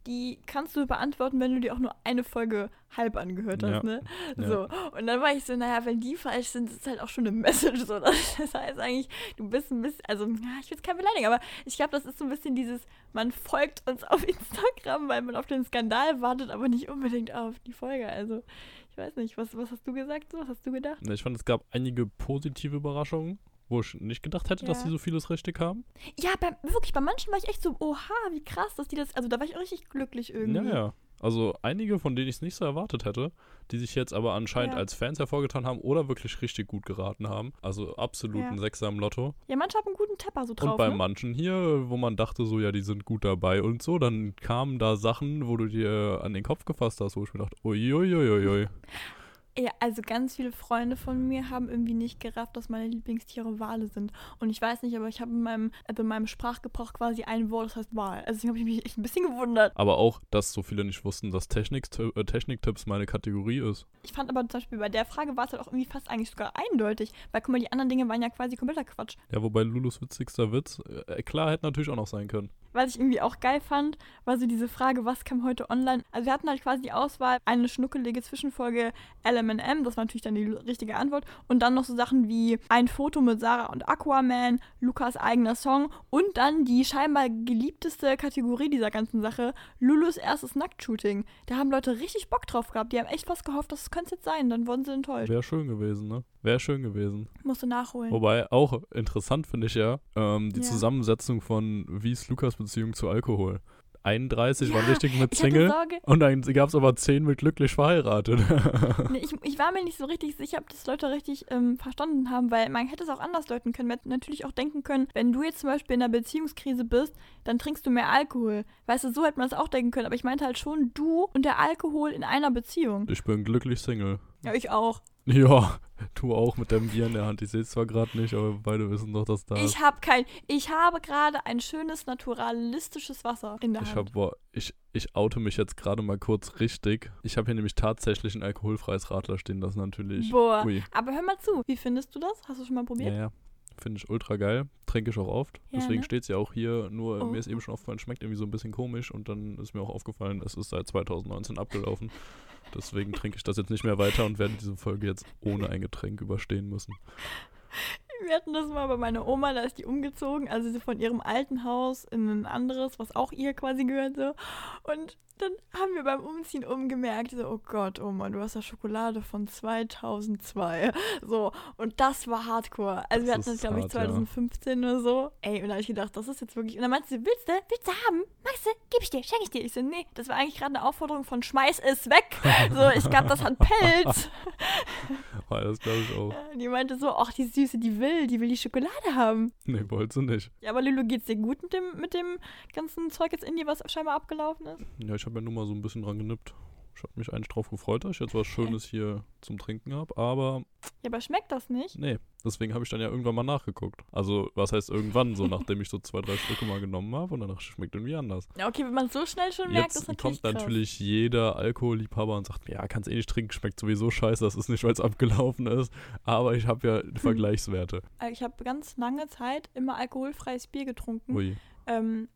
Speaker 1: die kannst du beantworten, wenn du dir auch nur eine Folge halb angehört hast,
Speaker 2: Ja,
Speaker 1: ne?
Speaker 2: ja.
Speaker 1: So. Und dann war ich so, naja, wenn die falsch sind, ist halt auch schon eine Message. So. Das heißt eigentlich, du bist ein bisschen, also, ja, ich will es kein beleidigen, aber ich glaube, das ist so ein bisschen dieses, man folgt uns auf Instagram, weil man auf den Skandal wartet, aber nicht unbedingt auf die Folge. Also, ich weiß nicht, was, was hast du gesagt? Was hast du gedacht?
Speaker 2: Ich fand, es gab einige positive Überraschungen, wo ich nicht gedacht hätte, dass
Speaker 1: Ja.
Speaker 2: die so vieles richtig haben.
Speaker 1: Ja, bei, wirklich, bei manchen war ich echt so, oha, wie krass, dass die das, also da war ich auch richtig glücklich irgendwie.
Speaker 2: Ja, ja. Also einige, von denen ich es nicht so erwartet hätte, die sich jetzt aber anscheinend
Speaker 1: Ja.
Speaker 2: als Fans hervorgetan haben oder wirklich richtig gut geraten haben. Also absolut
Speaker 1: Ja.
Speaker 2: ein Sechser im Lotto.
Speaker 1: Ja, manche haben einen guten Tepper so drauf,
Speaker 2: und bei
Speaker 1: ne?
Speaker 2: manchen hier, wo man dachte so, ja, die sind gut dabei und so, dann kamen da Sachen, wo du dir an den Kopf gefasst hast, wo ich mir dachte, uiuiuiui.
Speaker 1: Ja, also ganz viele Freunde von mir haben irgendwie nicht gerafft, dass meine Lieblingstiere Wale sind. Und ich weiß nicht, aber ich habe in meinem, also in meinem Sprachgebrauch quasi ein Wort, das heißt Wal. Also deswegen habe ich mich echt ein bisschen gewundert.
Speaker 2: Aber auch, dass so viele nicht wussten, dass äh, Techniktipps meine Kategorie ist.
Speaker 1: Ich fand aber zum Beispiel bei der Frage war es halt auch irgendwie fast eigentlich sogar eindeutig. Weil guck mal, die anderen Dinge waren ja quasi kompletter Quatsch.
Speaker 2: Ja, wobei Lulus witzigster Witz, äh, klar, hätte natürlich auch noch sein können.
Speaker 1: Was ich irgendwie auch geil fand, war so diese Frage, was kam heute online? Also wir hatten halt quasi die Auswahl, eine schnuckelige Zwischenfolge LMNM, das war natürlich dann die richtige Antwort. Und dann noch so Sachen wie ein Foto mit Sarah und Aquaman, Lukas eigener Song und dann die scheinbar geliebteste Kategorie dieser ganzen Sache, Lulus erstes Nacktshooting. Da haben Leute richtig Bock drauf gehabt. Die haben echt fast gehofft, das könnte jetzt sein. Dann wurden sie enttäuscht.
Speaker 2: Wäre schön gewesen, ne? Wäre schön gewesen.
Speaker 1: Musste nachholen.
Speaker 2: Wobei auch interessant finde ich ja ähm, die
Speaker 1: Ja.
Speaker 2: Zusammensetzung von wie ist Lukas Beziehung zu Alkohol. 31 waren
Speaker 1: Ja,
Speaker 2: richtig mit Single und dann gab es aber 10 mit glücklich verheiratet.
Speaker 1: Nee, ich, ich war mir nicht so richtig sicher, ob das Leute richtig ähm, verstanden haben, weil man hätte es auch anders deuten können. Man hätte natürlich auch denken können, wenn du jetzt zum Beispiel in einer Beziehungskrise bist, dann trinkst du mehr Alkohol. Weißt du, so hätte man es auch denken können. Aber ich meinte halt schon du und der Alkohol in einer Beziehung.
Speaker 2: ich bin glücklich Single.
Speaker 1: Ja, ich auch.
Speaker 2: Ja, du auch mit deinem Bier in der Hand. Ich sehe es zwar gerade nicht, aber beide wissen doch, dass da.
Speaker 1: Ich habe kein. Ich habe gerade ein schönes naturalistisches Wasser in der
Speaker 2: Ich
Speaker 1: Hand.
Speaker 2: hab, boah, ich, ich oute mich jetzt gerade mal kurz richtig. Ich habe hier nämlich tatsächlich ein alkoholfreies Radler stehen, das natürlich.
Speaker 1: Boah.
Speaker 2: Ui.
Speaker 1: Aber hör mal zu. Wie findest du das? Hast du schon mal
Speaker 2: Ja,
Speaker 1: probiert?
Speaker 2: ja. Finde ich ultra geil. Trinke ich auch oft.
Speaker 1: Ja,
Speaker 2: Deswegen
Speaker 1: ne?
Speaker 2: steht es ja auch hier. Nur
Speaker 1: Oh.
Speaker 2: mir ist eben schon aufgefallen, schmeckt irgendwie so ein bisschen komisch. Und dann ist mir auch aufgefallen, es ist seit 2019 abgelaufen. Deswegen trinke ich das jetzt nicht mehr weiter und werde diese Folge jetzt ohne ein Getränk überstehen müssen.
Speaker 1: Wir hatten das mal bei meiner Oma, da ist die umgezogen, also sie von ihrem alten Haus in ein anderes, was auch ihr quasi gehört so. Und dann haben wir beim Umziehen umgemerkt, so, oh Gott, Oma, du hast ja Schokolade von 2002. So, und das war Hardcore. Also wir
Speaker 2: Das
Speaker 1: hatten das, glaube ich,
Speaker 2: hart, ja.
Speaker 1: 2015 oder so. Ey, und da habe ich gedacht, das ist jetzt wirklich... Und dann meinte sie, willst du, willst du haben? Magst du? Gib ich dir, schenke ich dir. Ich so, nee, das war eigentlich gerade eine Aufforderung von schmeiß es weg. So, ich glaube, das hat Pelz.
Speaker 2: Ja, das glaube ich auch.
Speaker 1: Die meinte so, ach, die Süße, die will, die will die Schokolade haben.
Speaker 2: Nee, wollte sie nicht.
Speaker 1: Ja, aber Lilo, geht's dir gut mit dem, mit dem ganzen Zeug jetzt in dir, was scheinbar abgelaufen ist?
Speaker 2: Ja, ich habe ja nur mal so ein bisschen dran genippt. Ich habe mich eigentlich drauf gefreut, dass ich jetzt was Schönes hier zum Trinken habe. Aber
Speaker 1: Ja, aber schmeckt das nicht?
Speaker 2: nee, deswegen habe ich dann ja irgendwann mal nachgeguckt. Also, was heißt irgendwann? So, nachdem ich so zwei, drei Stücke mal genommen habe und ich, schmeckt irgendwie anders.
Speaker 1: Ja, okay, wenn man es so schnell schon merkt, ist
Speaker 2: Jetzt
Speaker 1: natürlich
Speaker 2: kommt
Speaker 1: krass.
Speaker 2: natürlich jeder Alkoholliebhaber und sagt, ja, kannst eh nicht trinken, schmeckt sowieso scheiße, das ist nicht, weil es abgelaufen ist. Aber ich habe ja Vergleichswerte.
Speaker 1: Äh, Ich habe ganz lange Zeit immer alkoholfreies Bier getrunken.
Speaker 2: Ui.
Speaker 1: Ähm,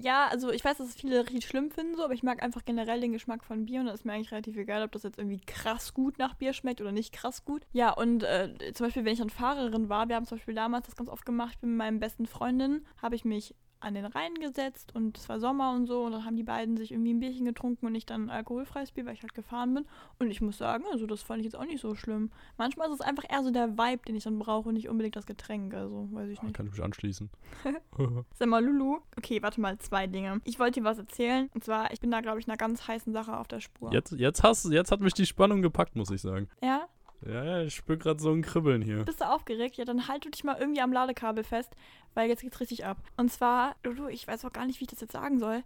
Speaker 1: ja, also ich weiß, dass viele richtig schlimm finden, so, aber ich mag einfach generell den Geschmack von Bier und da ist mir eigentlich relativ egal, ob das jetzt irgendwie krass gut nach Bier schmeckt oder nicht krass gut. Ja, und äh, zum Beispiel, wenn ich dann Fahrerin war, wir haben zum Beispiel damals das ganz oft gemacht, ich bin mit meinen besten Freundinnen, habe ich mich an den Rhein gesetzt und es war Sommer und so und dann haben die beiden sich irgendwie ein Bierchen getrunken und ich dann alkoholfreies Bier, weil ich halt gefahren bin. Und ich muss sagen, also das fand ich jetzt auch nicht so schlimm. Manchmal ist es einfach eher so der Vibe, den ich dann brauche und nicht unbedingt das Getränk, also weiß ich
Speaker 2: Da
Speaker 1: nicht.
Speaker 2: kann ich mich anschließen.
Speaker 1: Sag mal, Lulu. Okay, warte mal, zwei Dinge. Ich wollte dir was erzählen. Und zwar, ich bin da, glaube ich, einer ganz heißen Sache auf der Spur.
Speaker 2: jetzt, jetzt, hast, jetzt hat mich die Spannung gepackt, muss ich sagen.
Speaker 1: Ja?
Speaker 2: Ja, ja, ich spür gerade so ein Kribbeln hier.
Speaker 1: Bist du aufgeregt? Ja, dann halt du dich mal irgendwie am Ladekabel fest, weil jetzt geht's richtig ab. Und zwar, Lulu, ich weiß auch gar nicht, wie ich das jetzt sagen soll.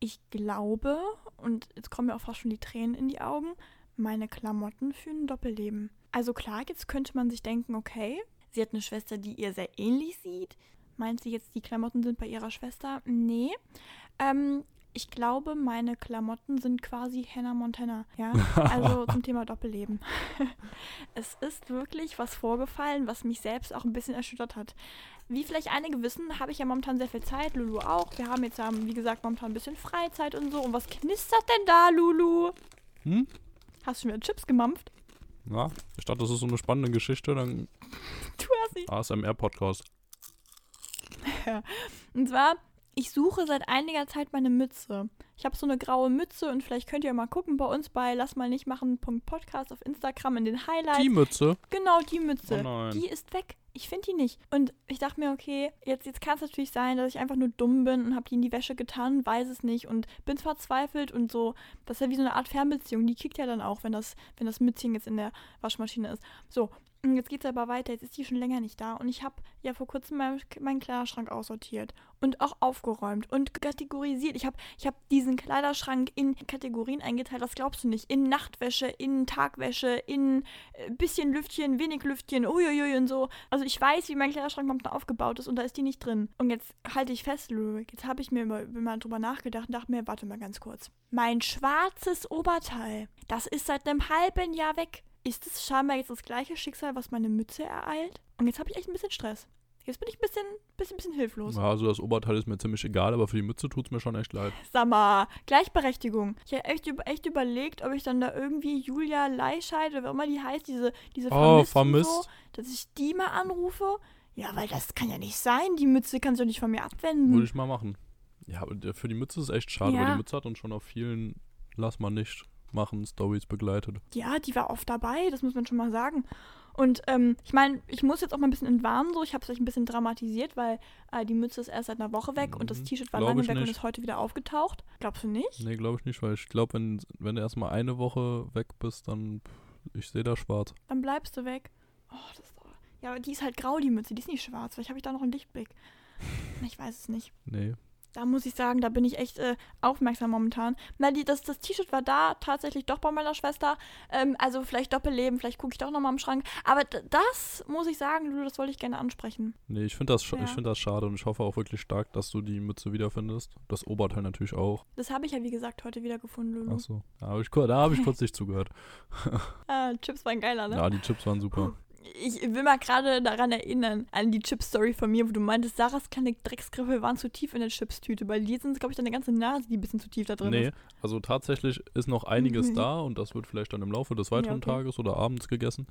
Speaker 1: Ich glaube, und jetzt kommen mir auch fast schon die Tränen in die Augen, meine Klamotten für ein Doppelleben. Also klar, jetzt könnte man sich denken, okay, sie hat eine Schwester, die ihr sehr ähnlich sieht. Meint sie jetzt, die Klamotten sind bei ihrer Schwester? Nee. Ähm, ich glaube, meine Klamotten sind quasi Hannah Montana. Ja, also zum Thema Doppelleben. es ist wirklich was vorgefallen, was mich selbst auch ein bisschen erschüttert hat. Wie vielleicht einige wissen, habe ich ja momentan sehr viel Zeit, Lulu auch. Wir haben jetzt, wie gesagt, momentan ein bisschen Freizeit und so. Und was knistert denn da, Lulu?
Speaker 2: Hm?
Speaker 1: Hast du schon wieder Chips gemampft?
Speaker 2: Ja, ich dachte, das ist so eine spannende Geschichte, dann
Speaker 1: Du hast nicht.
Speaker 2: ASMR-Podcast.
Speaker 1: Und zwar, ich suche seit einiger Zeit meine Mütze. Ich habe so eine graue Mütze und vielleicht könnt ihr mal gucken bei uns bei lass mal nicht machen Podcast auf Instagram in den Highlights.
Speaker 2: Die Mütze?
Speaker 1: Genau, die Mütze.
Speaker 2: Oh nein.
Speaker 1: Die ist weg. Ich finde die nicht. Und ich dachte mir, okay, jetzt, jetzt kann es natürlich sein, dass ich einfach nur dumm bin und habe die in die Wäsche getan, weiß es nicht und bin verzweifelt und so. Das ist ja wie so eine Art Fernbeziehung. Die kickt ja dann auch, wenn das, wenn das Mützchen jetzt in der Waschmaschine ist. So, jetzt geht es aber weiter. Jetzt ist die schon länger nicht da. Und ich habe ja vor kurzem meinen, Kleiderschrank aussortiert und auch aufgeräumt und kategorisiert. Ich habe ich hab diesen Kleiderschrank in Kategorien eingeteilt. Was glaubst du nicht? In Nachtwäsche, in Tagwäsche, in äh, bisschen Lüftchen, wenig Lüftchen, uiuiui und so. Also ich weiß, wie mein Kleiderschrank momentan aufgebaut ist und da ist die nicht drin. Und jetzt halte ich fest, Ludwig. Jetzt habe ich mir mal, mal drüber nachgedacht und dachte mir, warte mal ganz kurz. Mein schwarzes Oberteil, das ist seit einem halben Jahr weg ist es scheinbar jetzt das gleiche Schicksal, was meine Mütze ereilt? Und jetzt habe ich echt ein bisschen Stress. Jetzt bin ich ein bisschen, bisschen, bisschen hilflos.
Speaker 2: Ja, also das Oberteil ist mir ziemlich egal, aber für die Mütze tut es mir schon echt leid.
Speaker 1: Sag mal, Gleichberechtigung. Ich habe echt, echt überlegt, ob ich dann da irgendwie Julia Leischeid oder wie auch immer die heißt, diese, diese
Speaker 2: Oh, vermisst.
Speaker 1: So, dass ich die mal anrufe. Ja, weil das kann ja nicht sein. Die Mütze kannst du nicht von mir abwenden.
Speaker 2: Würde ich mal machen. Ja, für die Mütze ist echt schade,
Speaker 1: Ja.
Speaker 2: weil die Mütze hat uns schon auf vielen Lass mal nicht machen Stories begleitet.
Speaker 1: Ja, die war oft dabei, das muss man schon mal sagen. Und ähm, ich meine, ich muss jetzt auch mal ein bisschen entwarnen, so. Ich habe es euch ein bisschen dramatisiert, weil äh, die Mütze ist erst seit einer Woche weg und das
Speaker 2: Mhm,
Speaker 1: T-Shirt war
Speaker 2: glaub
Speaker 1: lange weg und
Speaker 2: nicht.
Speaker 1: ist heute wieder aufgetaucht. Glaubst du nicht?
Speaker 2: Nee, glaube ich nicht, weil ich glaube, wenn, wenn du erstmal eine Woche weg bist, dann ich sehe da schwarz.
Speaker 1: Dann bleibst du weg. Oh, das ist doch. Ja, aber die ist halt grau, die Mütze, die ist nicht schwarz. Vielleicht habe ich da noch einen Lichtblick. Ich weiß es nicht.
Speaker 2: Nee.
Speaker 1: Da muss ich sagen, da bin ich echt äh, aufmerksam momentan. Na, die, das, das T-Shirt war da tatsächlich doch bei meiner Schwester. Ähm, also vielleicht Doppelleben, vielleicht gucke ich doch nochmal im Schrank. Aber das muss ich sagen, Lulu, das wollte ich gerne ansprechen.
Speaker 2: Nee, ich finde das,
Speaker 1: Ja.
Speaker 2: ich find das schade und ich hoffe auch wirklich stark, dass du die Mütze wiederfindest. Das Oberteil natürlich auch.
Speaker 1: Das habe ich ja, wie gesagt, heute wieder gefunden, Lulu.
Speaker 2: Achso. Da habe ich, da hab ich kurz nicht zugehört.
Speaker 1: Ah, Chips waren geiler, ne?
Speaker 2: Ja, die Chips waren super.
Speaker 1: Ich will mal gerade daran erinnern, an die Chips-Story von mir, wo du meintest, Sarahs kleine Drecksgriffel waren zu tief in der Chips-Tüte. Bei dir sind es, glaube ich, deine ganze Nase, die ein bisschen zu tief da drin
Speaker 2: Nee,
Speaker 1: ist.
Speaker 2: also tatsächlich ist noch einiges da und das wird vielleicht dann im Laufe des weiteren
Speaker 1: okay.
Speaker 2: Tages oder abends gegessen.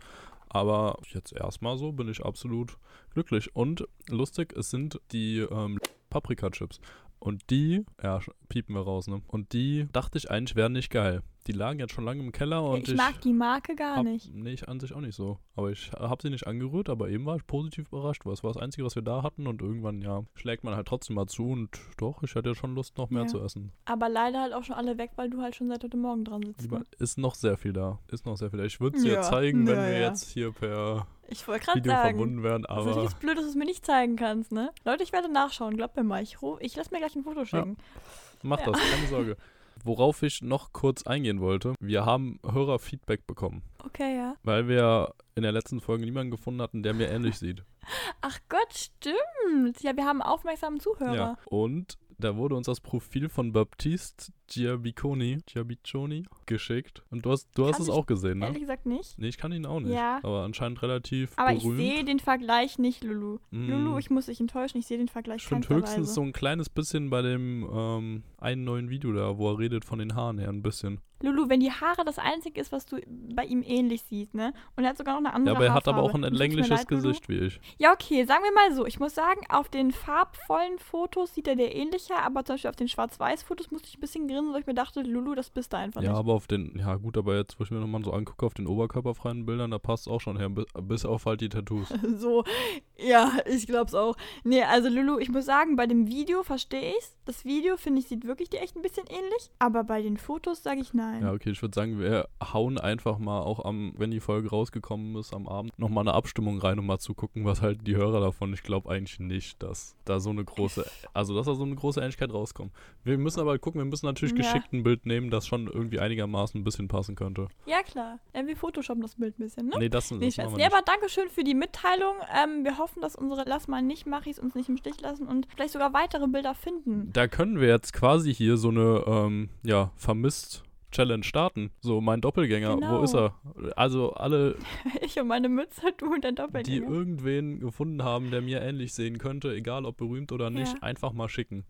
Speaker 2: Aber jetzt erstmal so bin ich absolut glücklich. Und lustig, es sind die ähm, Paprika-Chips. Und die, ja, piepen wir raus, ne? Und die dachte ich eigentlich wären nicht geil. Die lagen jetzt schon lange im Keller
Speaker 1: Ja,
Speaker 2: und
Speaker 1: ich, mag die Marke gar
Speaker 2: hab,
Speaker 1: nicht.
Speaker 2: Nee, ich an sich auch nicht so. Aber ich habe sie nicht angerührt, aber eben war ich positiv überrascht, weil es war das Einzige, was wir da hatten und irgendwann, ja, schlägt man halt trotzdem mal zu und doch, ich hatte schon Lust, noch mehr
Speaker 1: Ja.
Speaker 2: zu essen.
Speaker 1: Aber leider halt auch schon alle weg, weil du halt schon seit heute Morgen dran sitzt. Ne?
Speaker 2: ist noch sehr viel da. Ist noch sehr viel da. Ich würde es dir
Speaker 1: Ja,
Speaker 2: zeigen, wenn
Speaker 1: ja,
Speaker 2: wir
Speaker 1: ja.
Speaker 2: jetzt hier per
Speaker 1: Ich wollte gerade
Speaker 2: Video
Speaker 1: sagen.
Speaker 2: verbunden wären,
Speaker 1: Das ist natürlich
Speaker 2: aber
Speaker 1: blöd, dass du es mir nicht zeigen kannst, ne? Leute, ich werde nachschauen, glaubt mir mal. Ich, ruf- ich lasse mir gleich ein Foto schicken.
Speaker 2: mach
Speaker 1: Ja.
Speaker 2: das, keine Sorge. Worauf ich noch kurz eingehen wollte, wir haben Hörerfeedback bekommen,
Speaker 1: Okay, ja.
Speaker 2: weil wir in der letzten Folge niemanden gefunden hatten, der mir ähnlich sieht.
Speaker 1: Ach Gott, stimmt. Ja, wir haben aufmerksamen Zuhörer.
Speaker 2: Ja. Und da wurde uns das Profil von Baptiste Giabiconi, Giabiconi geschickt. Und du hast, du hast es
Speaker 1: ich
Speaker 2: auch gesehen, ne?
Speaker 1: Ehrlich gesagt nicht.
Speaker 2: Nee, ich kann ihn auch nicht.
Speaker 1: Ja.
Speaker 2: Aber anscheinend relativ
Speaker 1: Aber ich
Speaker 2: berühmt.
Speaker 1: sehe den Vergleich nicht, Lulu.
Speaker 2: Mm.
Speaker 1: Lulu, ich muss dich enttäuschen, ich sehe den Vergleich
Speaker 2: Ich finde
Speaker 1: keinster
Speaker 2: höchstens
Speaker 1: Weise.
Speaker 2: so ein kleines bisschen bei dem ähm, einen neuen Video da, wo er redet von den Haaren her ein bisschen.
Speaker 1: Lulu, wenn die Haare das Einzige ist, was du bei ihm ähnlich siehst, ne? Und er hat sogar noch eine andere
Speaker 2: Ja, aber er hat aber
Speaker 1: Haarfarbe.
Speaker 2: auch ein längliches
Speaker 1: leid, Lulu?
Speaker 2: Gesicht wie ich.
Speaker 1: Ja, okay, sagen wir mal so. Ich muss sagen, auf den farbvollen Fotos sieht er dir ähnlicher, aber zum Beispiel auf den Schwarz-Weiß-Fotos musste ich ein bisschen grinsen, weil ich mir dachte, Lulu, das bist du einfach
Speaker 2: Ja,
Speaker 1: nicht.
Speaker 2: aber auf den, ja gut, aber jetzt, wo ich mir nochmal so angucke, auf den oberkörperfreien Bildern, da passt auch schon her, bis, bis auf halt die Tattoos.
Speaker 1: So, ja, ich glaub's auch. Nee, also Lulu, ich muss sagen, bei dem Video verstehe ich's. Das Video, finde ich, sieht wirklich dir echt ein bisschen ähnlich. Aber bei den Fotos sage ich nein. Sein.
Speaker 2: Ja, okay, ich würde sagen, wir hauen einfach mal auch am, wenn die Folge rausgekommen ist, am Abend nochmal eine Abstimmung rein, um mal zu gucken, was halten die Hörer davon. Ich glaube eigentlich nicht, dass da so eine große, also dass da so eine große Ähnlichkeit rauskommt. Wir müssen aber gucken, wir müssen natürlich
Speaker 1: Ja.
Speaker 2: geschickt ein Bild nehmen, das schon irgendwie einigermaßen ein bisschen passen könnte.
Speaker 1: Ja, klar. Äh, wir photoshoppen das Bild ein bisschen, ne?
Speaker 2: Nee, das, das
Speaker 1: Nee,
Speaker 2: machen
Speaker 1: Scherz.
Speaker 2: wir nicht.
Speaker 1: aber danke schön für die Mitteilung. Ähm, wir hoffen, dass unsere Lass mal nicht Machis uns nicht im Stich lassen und vielleicht sogar weitere Bilder finden.
Speaker 2: Da können wir jetzt quasi hier so eine, ähm, ja, vermisst Challenge starten. So, mein Doppelgänger,
Speaker 1: Genau.
Speaker 2: wo ist er? Also alle,
Speaker 1: Ich und meine Mütze, du und dein
Speaker 2: die
Speaker 1: Doppelgänger.
Speaker 2: irgendwen gefunden haben, der mir ähnlich sehen könnte, egal ob berühmt oder nicht,
Speaker 1: Ja.
Speaker 2: einfach mal schicken.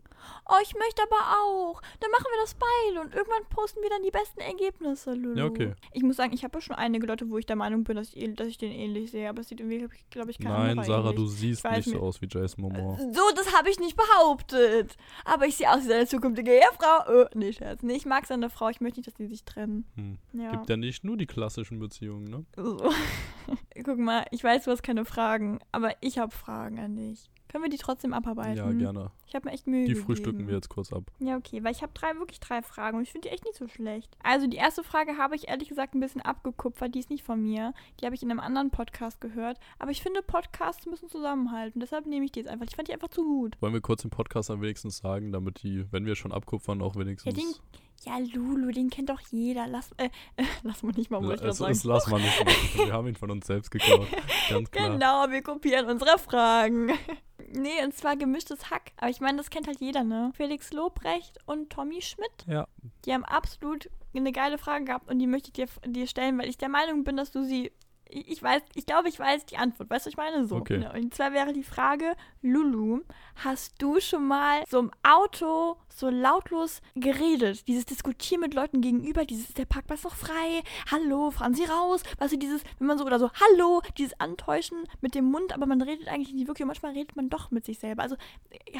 Speaker 1: Oh, ich möchte aber auch. Dann machen wir das beide und irgendwann posten wir dann die besten Ergebnisse, Lulu.
Speaker 2: Ja, okay.
Speaker 1: Ich muss sagen, ich habe ja schon einige Leute, wo ich der Meinung bin, dass ich, ähn- dass ich den ähnlich sehe, aber es sieht irgendwie, glaube ich, kein
Speaker 2: Nein, Sarah,
Speaker 1: ähnlich.
Speaker 2: du siehst nicht so aus wie Jason Momoa.
Speaker 1: So, das habe ich nicht behauptet. Aber ich sehe aus wie seine zukünftige Ehefrau. Äh, nee, Scherz. Nee, ich mag seine Frau. Ich möchte nicht, dass die sich trennen.
Speaker 2: Hm.
Speaker 1: Ja.
Speaker 2: Gibt ja nicht nur die klassischen Beziehungen, ne?
Speaker 1: So. Guck mal, ich weiß, du hast keine Fragen, aber ich habe Fragen an dich. Können wir die trotzdem abarbeiten?
Speaker 2: Ja, gerne.
Speaker 1: Ich habe mir echt Mühe
Speaker 2: Die
Speaker 1: gegeben.
Speaker 2: frühstücken wir jetzt kurz ab.
Speaker 1: Ja, okay, weil ich habe drei, wirklich drei Fragen und ich finde die echt nicht so schlecht. Also die erste Frage habe ich ehrlich gesagt ein bisschen abgekupfert, die ist nicht von mir. Die habe ich in einem anderen Podcast gehört. Aber ich finde, Podcasts müssen zusammenhalten. Deshalb nehme ich die jetzt einfach. Ich fand die einfach zu gut.
Speaker 2: Wollen wir kurz im Podcast dann wenigstens sagen, damit die, wenn wir schon abkupfern, auch wenigstens.
Speaker 1: den Ja, Lulu, den kennt doch jeder. Lass, äh, äh, lass mal nicht mal, gerade
Speaker 2: es,
Speaker 1: sagen.
Speaker 2: es lass mal nicht machen. Wir haben ihn von uns selbst geklaut. Ganz klar.
Speaker 1: Genau, wir kopieren unsere Fragen. nee, und zwar gemischtes Hack. Aber ich meine, das kennt halt jeder, ne? Felix Lobrecht und Tommy Schmidt.
Speaker 2: Ja.
Speaker 1: Die haben absolut eine geile Frage gehabt und die möchte ich dir, dir stellen, weil ich der Meinung bin, dass du sie. Ich weiß, ich glaube, ich weiß die Antwort. Weißt du, was ich meine? So.
Speaker 2: Okay.
Speaker 1: Genau. Und zwar wäre die Frage, Lulu, hast du schon mal so im Auto so lautlos geredet? Dieses Diskutieren mit Leuten gegenüber, dieses, der Parkplatz noch frei? Hallo, fahren Sie raus? Weißt du, dieses, wenn man so, oder so, hallo, dieses Antäuschen mit dem Mund, aber man redet eigentlich nicht wirklich und manchmal redet man doch mit sich selber. Also,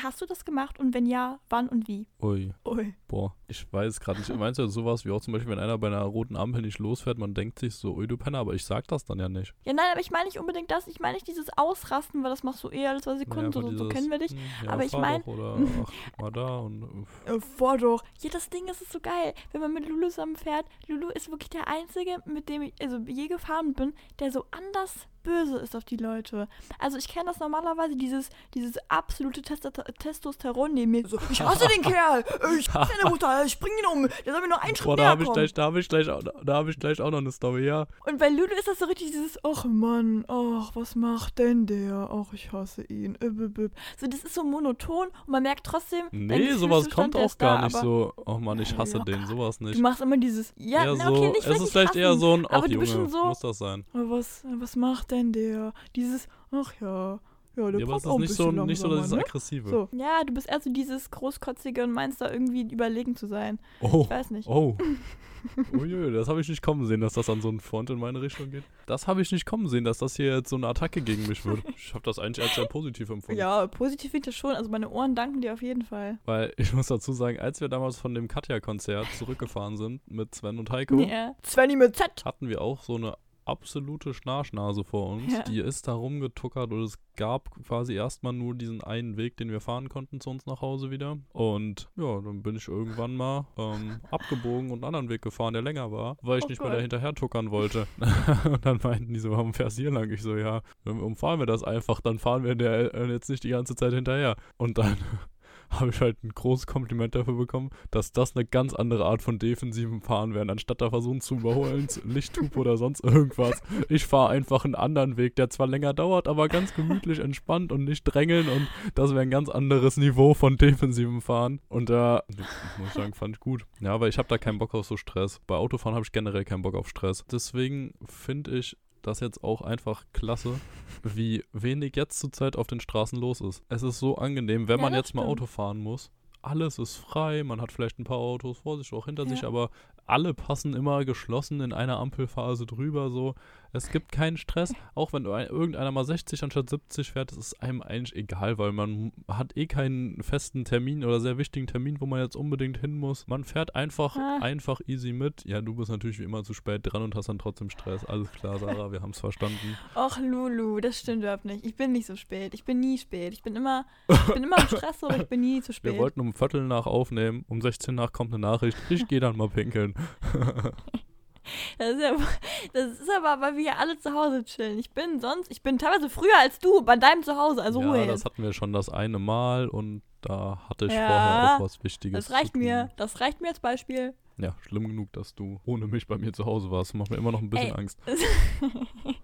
Speaker 1: hast du das gemacht und wenn ja, wann und wie?
Speaker 2: Ui,
Speaker 1: Ui.
Speaker 2: boah, ich weiß gerade nicht. Meinst du sowas wie auch zum Beispiel, wenn einer bei einer roten Ampel nicht losfährt, man denkt sich so, ui, du Penner, aber ich sag das dann ja nicht.
Speaker 1: Ja, nein, aber ich meine nicht unbedingt das. Ich meine nicht dieses Ausrasten, weil das machst du eher alle zwei Sekunden.
Speaker 2: Ja,
Speaker 1: so, so
Speaker 2: dieses,
Speaker 1: kennen wir dich.
Speaker 2: hm, Ja,
Speaker 1: Aber ich
Speaker 2: fahr
Speaker 1: mein-
Speaker 2: doch Oder ach, mal da und.
Speaker 1: Äh, fahr doch. Ja, das Ding ist, ist so geil. Wenn man mit Lulu zusammen fährt, Lulu ist wirklich der Einzige, mit dem ich also je gefahren bin, der so anders böse ist auf die Leute. Also ich kenne das normalerweise, dieses, dieses absolute Testosteron neben mir. So, ich hasse den Kerl. Ich hasse seine Mutter. Ich bring ihn um. Der soll mir nur einen Schritt
Speaker 2: Boah, da habe ich, gleich, da hab ich, gleich auch- da hab ich gleich auch noch eine Story, ja.
Speaker 1: Und bei Lulu ist das so richtig dieses, ach Mann, ach, was macht denn der? Ach, ich hasse ihn. So, das ist so monoton und man merkt trotzdem,
Speaker 2: Nee, sowas kommt auch gar
Speaker 1: da,
Speaker 2: nicht so, oh Mann, ich hasse
Speaker 1: Locker.
Speaker 2: den, sowas
Speaker 1: Du
Speaker 2: nicht.
Speaker 1: machst immer dieses, ja,
Speaker 2: eher
Speaker 1: na,
Speaker 2: so,
Speaker 1: okay, nicht
Speaker 2: es ist vielleicht eher
Speaker 1: hassen,
Speaker 2: so ein, ach
Speaker 1: du
Speaker 2: Junge,
Speaker 1: bist schon so,
Speaker 2: muss das sein.
Speaker 1: oh, was, was macht denn der? Dieses, ach ja, ja, der
Speaker 2: Ja, aber
Speaker 1: braucht
Speaker 2: es
Speaker 1: auch
Speaker 2: ist
Speaker 1: ein
Speaker 2: nicht so, nicht so dieses
Speaker 1: ne?
Speaker 2: Aggressive.
Speaker 1: So, ja, du bist eher so dieses Großkotzige und meinst da irgendwie überlegen zu sein.
Speaker 2: Oh,
Speaker 1: Ich weiß nicht.
Speaker 2: oh. Uiui, das habe ich nicht kommen sehen, dass das an so einen Front in meine Richtung geht. Das habe ich nicht kommen sehen, dass das hier jetzt so eine Attacke gegen mich wird. Ich habe das eigentlich als sehr positiv empfunden.
Speaker 1: Ja, positiv finde ich das schon. Also meine Ohren danken dir auf jeden Fall.
Speaker 2: Weil ich muss dazu sagen, als wir damals von dem Katja-Konzert zurückgefahren sind mit Sven und Heiko,
Speaker 1: Ja. Svenny mit Z.
Speaker 2: hatten wir auch so eine absolute Schnarchnase vor uns.
Speaker 1: Ja.
Speaker 2: Die ist da rumgetuckert und es gab quasi erstmal nur diesen einen Weg, den wir fahren konnten zu uns nach Hause wieder. Und ja, dann bin ich irgendwann mal ähm, abgebogen und einen anderen Weg gefahren, der länger war, weil ich
Speaker 1: Oh
Speaker 2: nicht mehr
Speaker 1: Gott.
Speaker 2: da hinterher tuckern wollte. und dann meinten die so, warum fährst du hier lang? Ich so, ja, dann umfahren wir das einfach, dann fahren wir der äh, jetzt nicht die ganze Zeit hinterher. Und dann habe ich halt ein großes Kompliment dafür bekommen, dass das eine ganz andere Art von defensivem Fahren wäre, anstatt da versuchen zu überholen, Lichthupe oder sonst irgendwas. Ich fahre einfach einen anderen Weg, der zwar länger dauert, aber ganz gemütlich, entspannt und nicht drängeln und das wäre ein ganz anderes Niveau von defensivem Fahren. Und da, muss ich sagen, fand ich gut. Ja, aber ich habe da keinen Bock auf so Stress. Bei Autofahren habe ich generell keinen Bock auf Stress. Deswegen finde ich das jetzt auch einfach klasse, wie wenig jetzt zurzeit auf den Straßen los ist. Es ist so angenehm, wenn
Speaker 1: Ja,
Speaker 2: man jetzt mal
Speaker 1: stimmt.
Speaker 2: Auto fahren muss. Alles ist frei, man hat vielleicht ein paar Autos vor sich, auch hinter
Speaker 1: Ja.
Speaker 2: sich, aber alle passen immer geschlossen in einer Ampelphase drüber. So, es gibt keinen Stress, auch wenn ein- irgendeiner mal 60 anstatt 70 fährt, das ist einem eigentlich egal, weil man hat eh keinen festen Termin oder sehr wichtigen Termin, wo man jetzt unbedingt hin muss. Man fährt einfach,
Speaker 1: Ah.
Speaker 2: einfach easy mit. Ja, du bist natürlich wie immer zu spät dran und hast dann trotzdem Stress. Alles klar, Sarah, wir haben es verstanden.
Speaker 1: Och, Lulu, das stimmt überhaupt nicht. Ich bin nicht so spät. Ich bin nie spät. Ich bin immer, ich bin immer im Stress oder ich bin nie zu spät.
Speaker 2: Wir wollten um Viertel nach aufnehmen, um 16 nach kommt eine Nachricht, ich gehe dann mal pinkeln.
Speaker 1: Das ist, ja, das ist aber, weil wir ja alle zu Hause chillen. Ich bin sonst, ich bin teilweise früher als du bei deinem Zuhause, also
Speaker 2: ja,
Speaker 1: Ruhe
Speaker 2: das
Speaker 1: jetzt.
Speaker 2: hatten wir schon das eine Mal und da hatte ich
Speaker 1: Ja,
Speaker 2: vorher auch was Wichtiges.
Speaker 1: Das reicht mir, das reicht mir als Beispiel.
Speaker 2: Ja, schlimm genug, dass du ohne mich bei mir zu Hause warst. Macht mir immer noch ein bisschen
Speaker 1: Ey.
Speaker 2: Angst.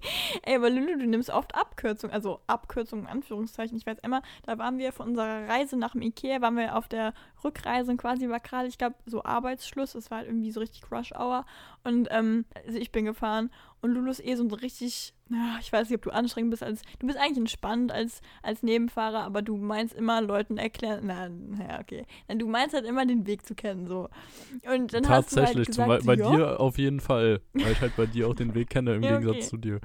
Speaker 1: Ey, aber Lulu, du nimmst oft Abkürzungen, also Abkürzungen in Anführungszeichen. Ich weiß immer, da waren wir von unserer Reise nach dem Ikea, waren wir auf der Rückreise und quasi war gerade, ich glaube, so Arbeitsschluss. Es war halt irgendwie so richtig Crush Hour. Und ähm, also ich bin gefahren und Lulu ist eh so ein richtig, ich weiß nicht, ob du anstrengend bist als, du bist eigentlich entspannt als, als Nebenfahrer, aber du meinst immer Leuten erklären, na, naja, okay. Du meinst halt immer den Weg zu kennen, so. Und dann hast du halt
Speaker 2: Tatsächlich,
Speaker 1: gesagt,
Speaker 2: bei
Speaker 1: ja,
Speaker 2: dir auf jeden Fall. Weil ich halt bei dir auch den Weg kenne, im
Speaker 1: Ja,
Speaker 2: Gegensatz
Speaker 1: okay.
Speaker 2: zu dir.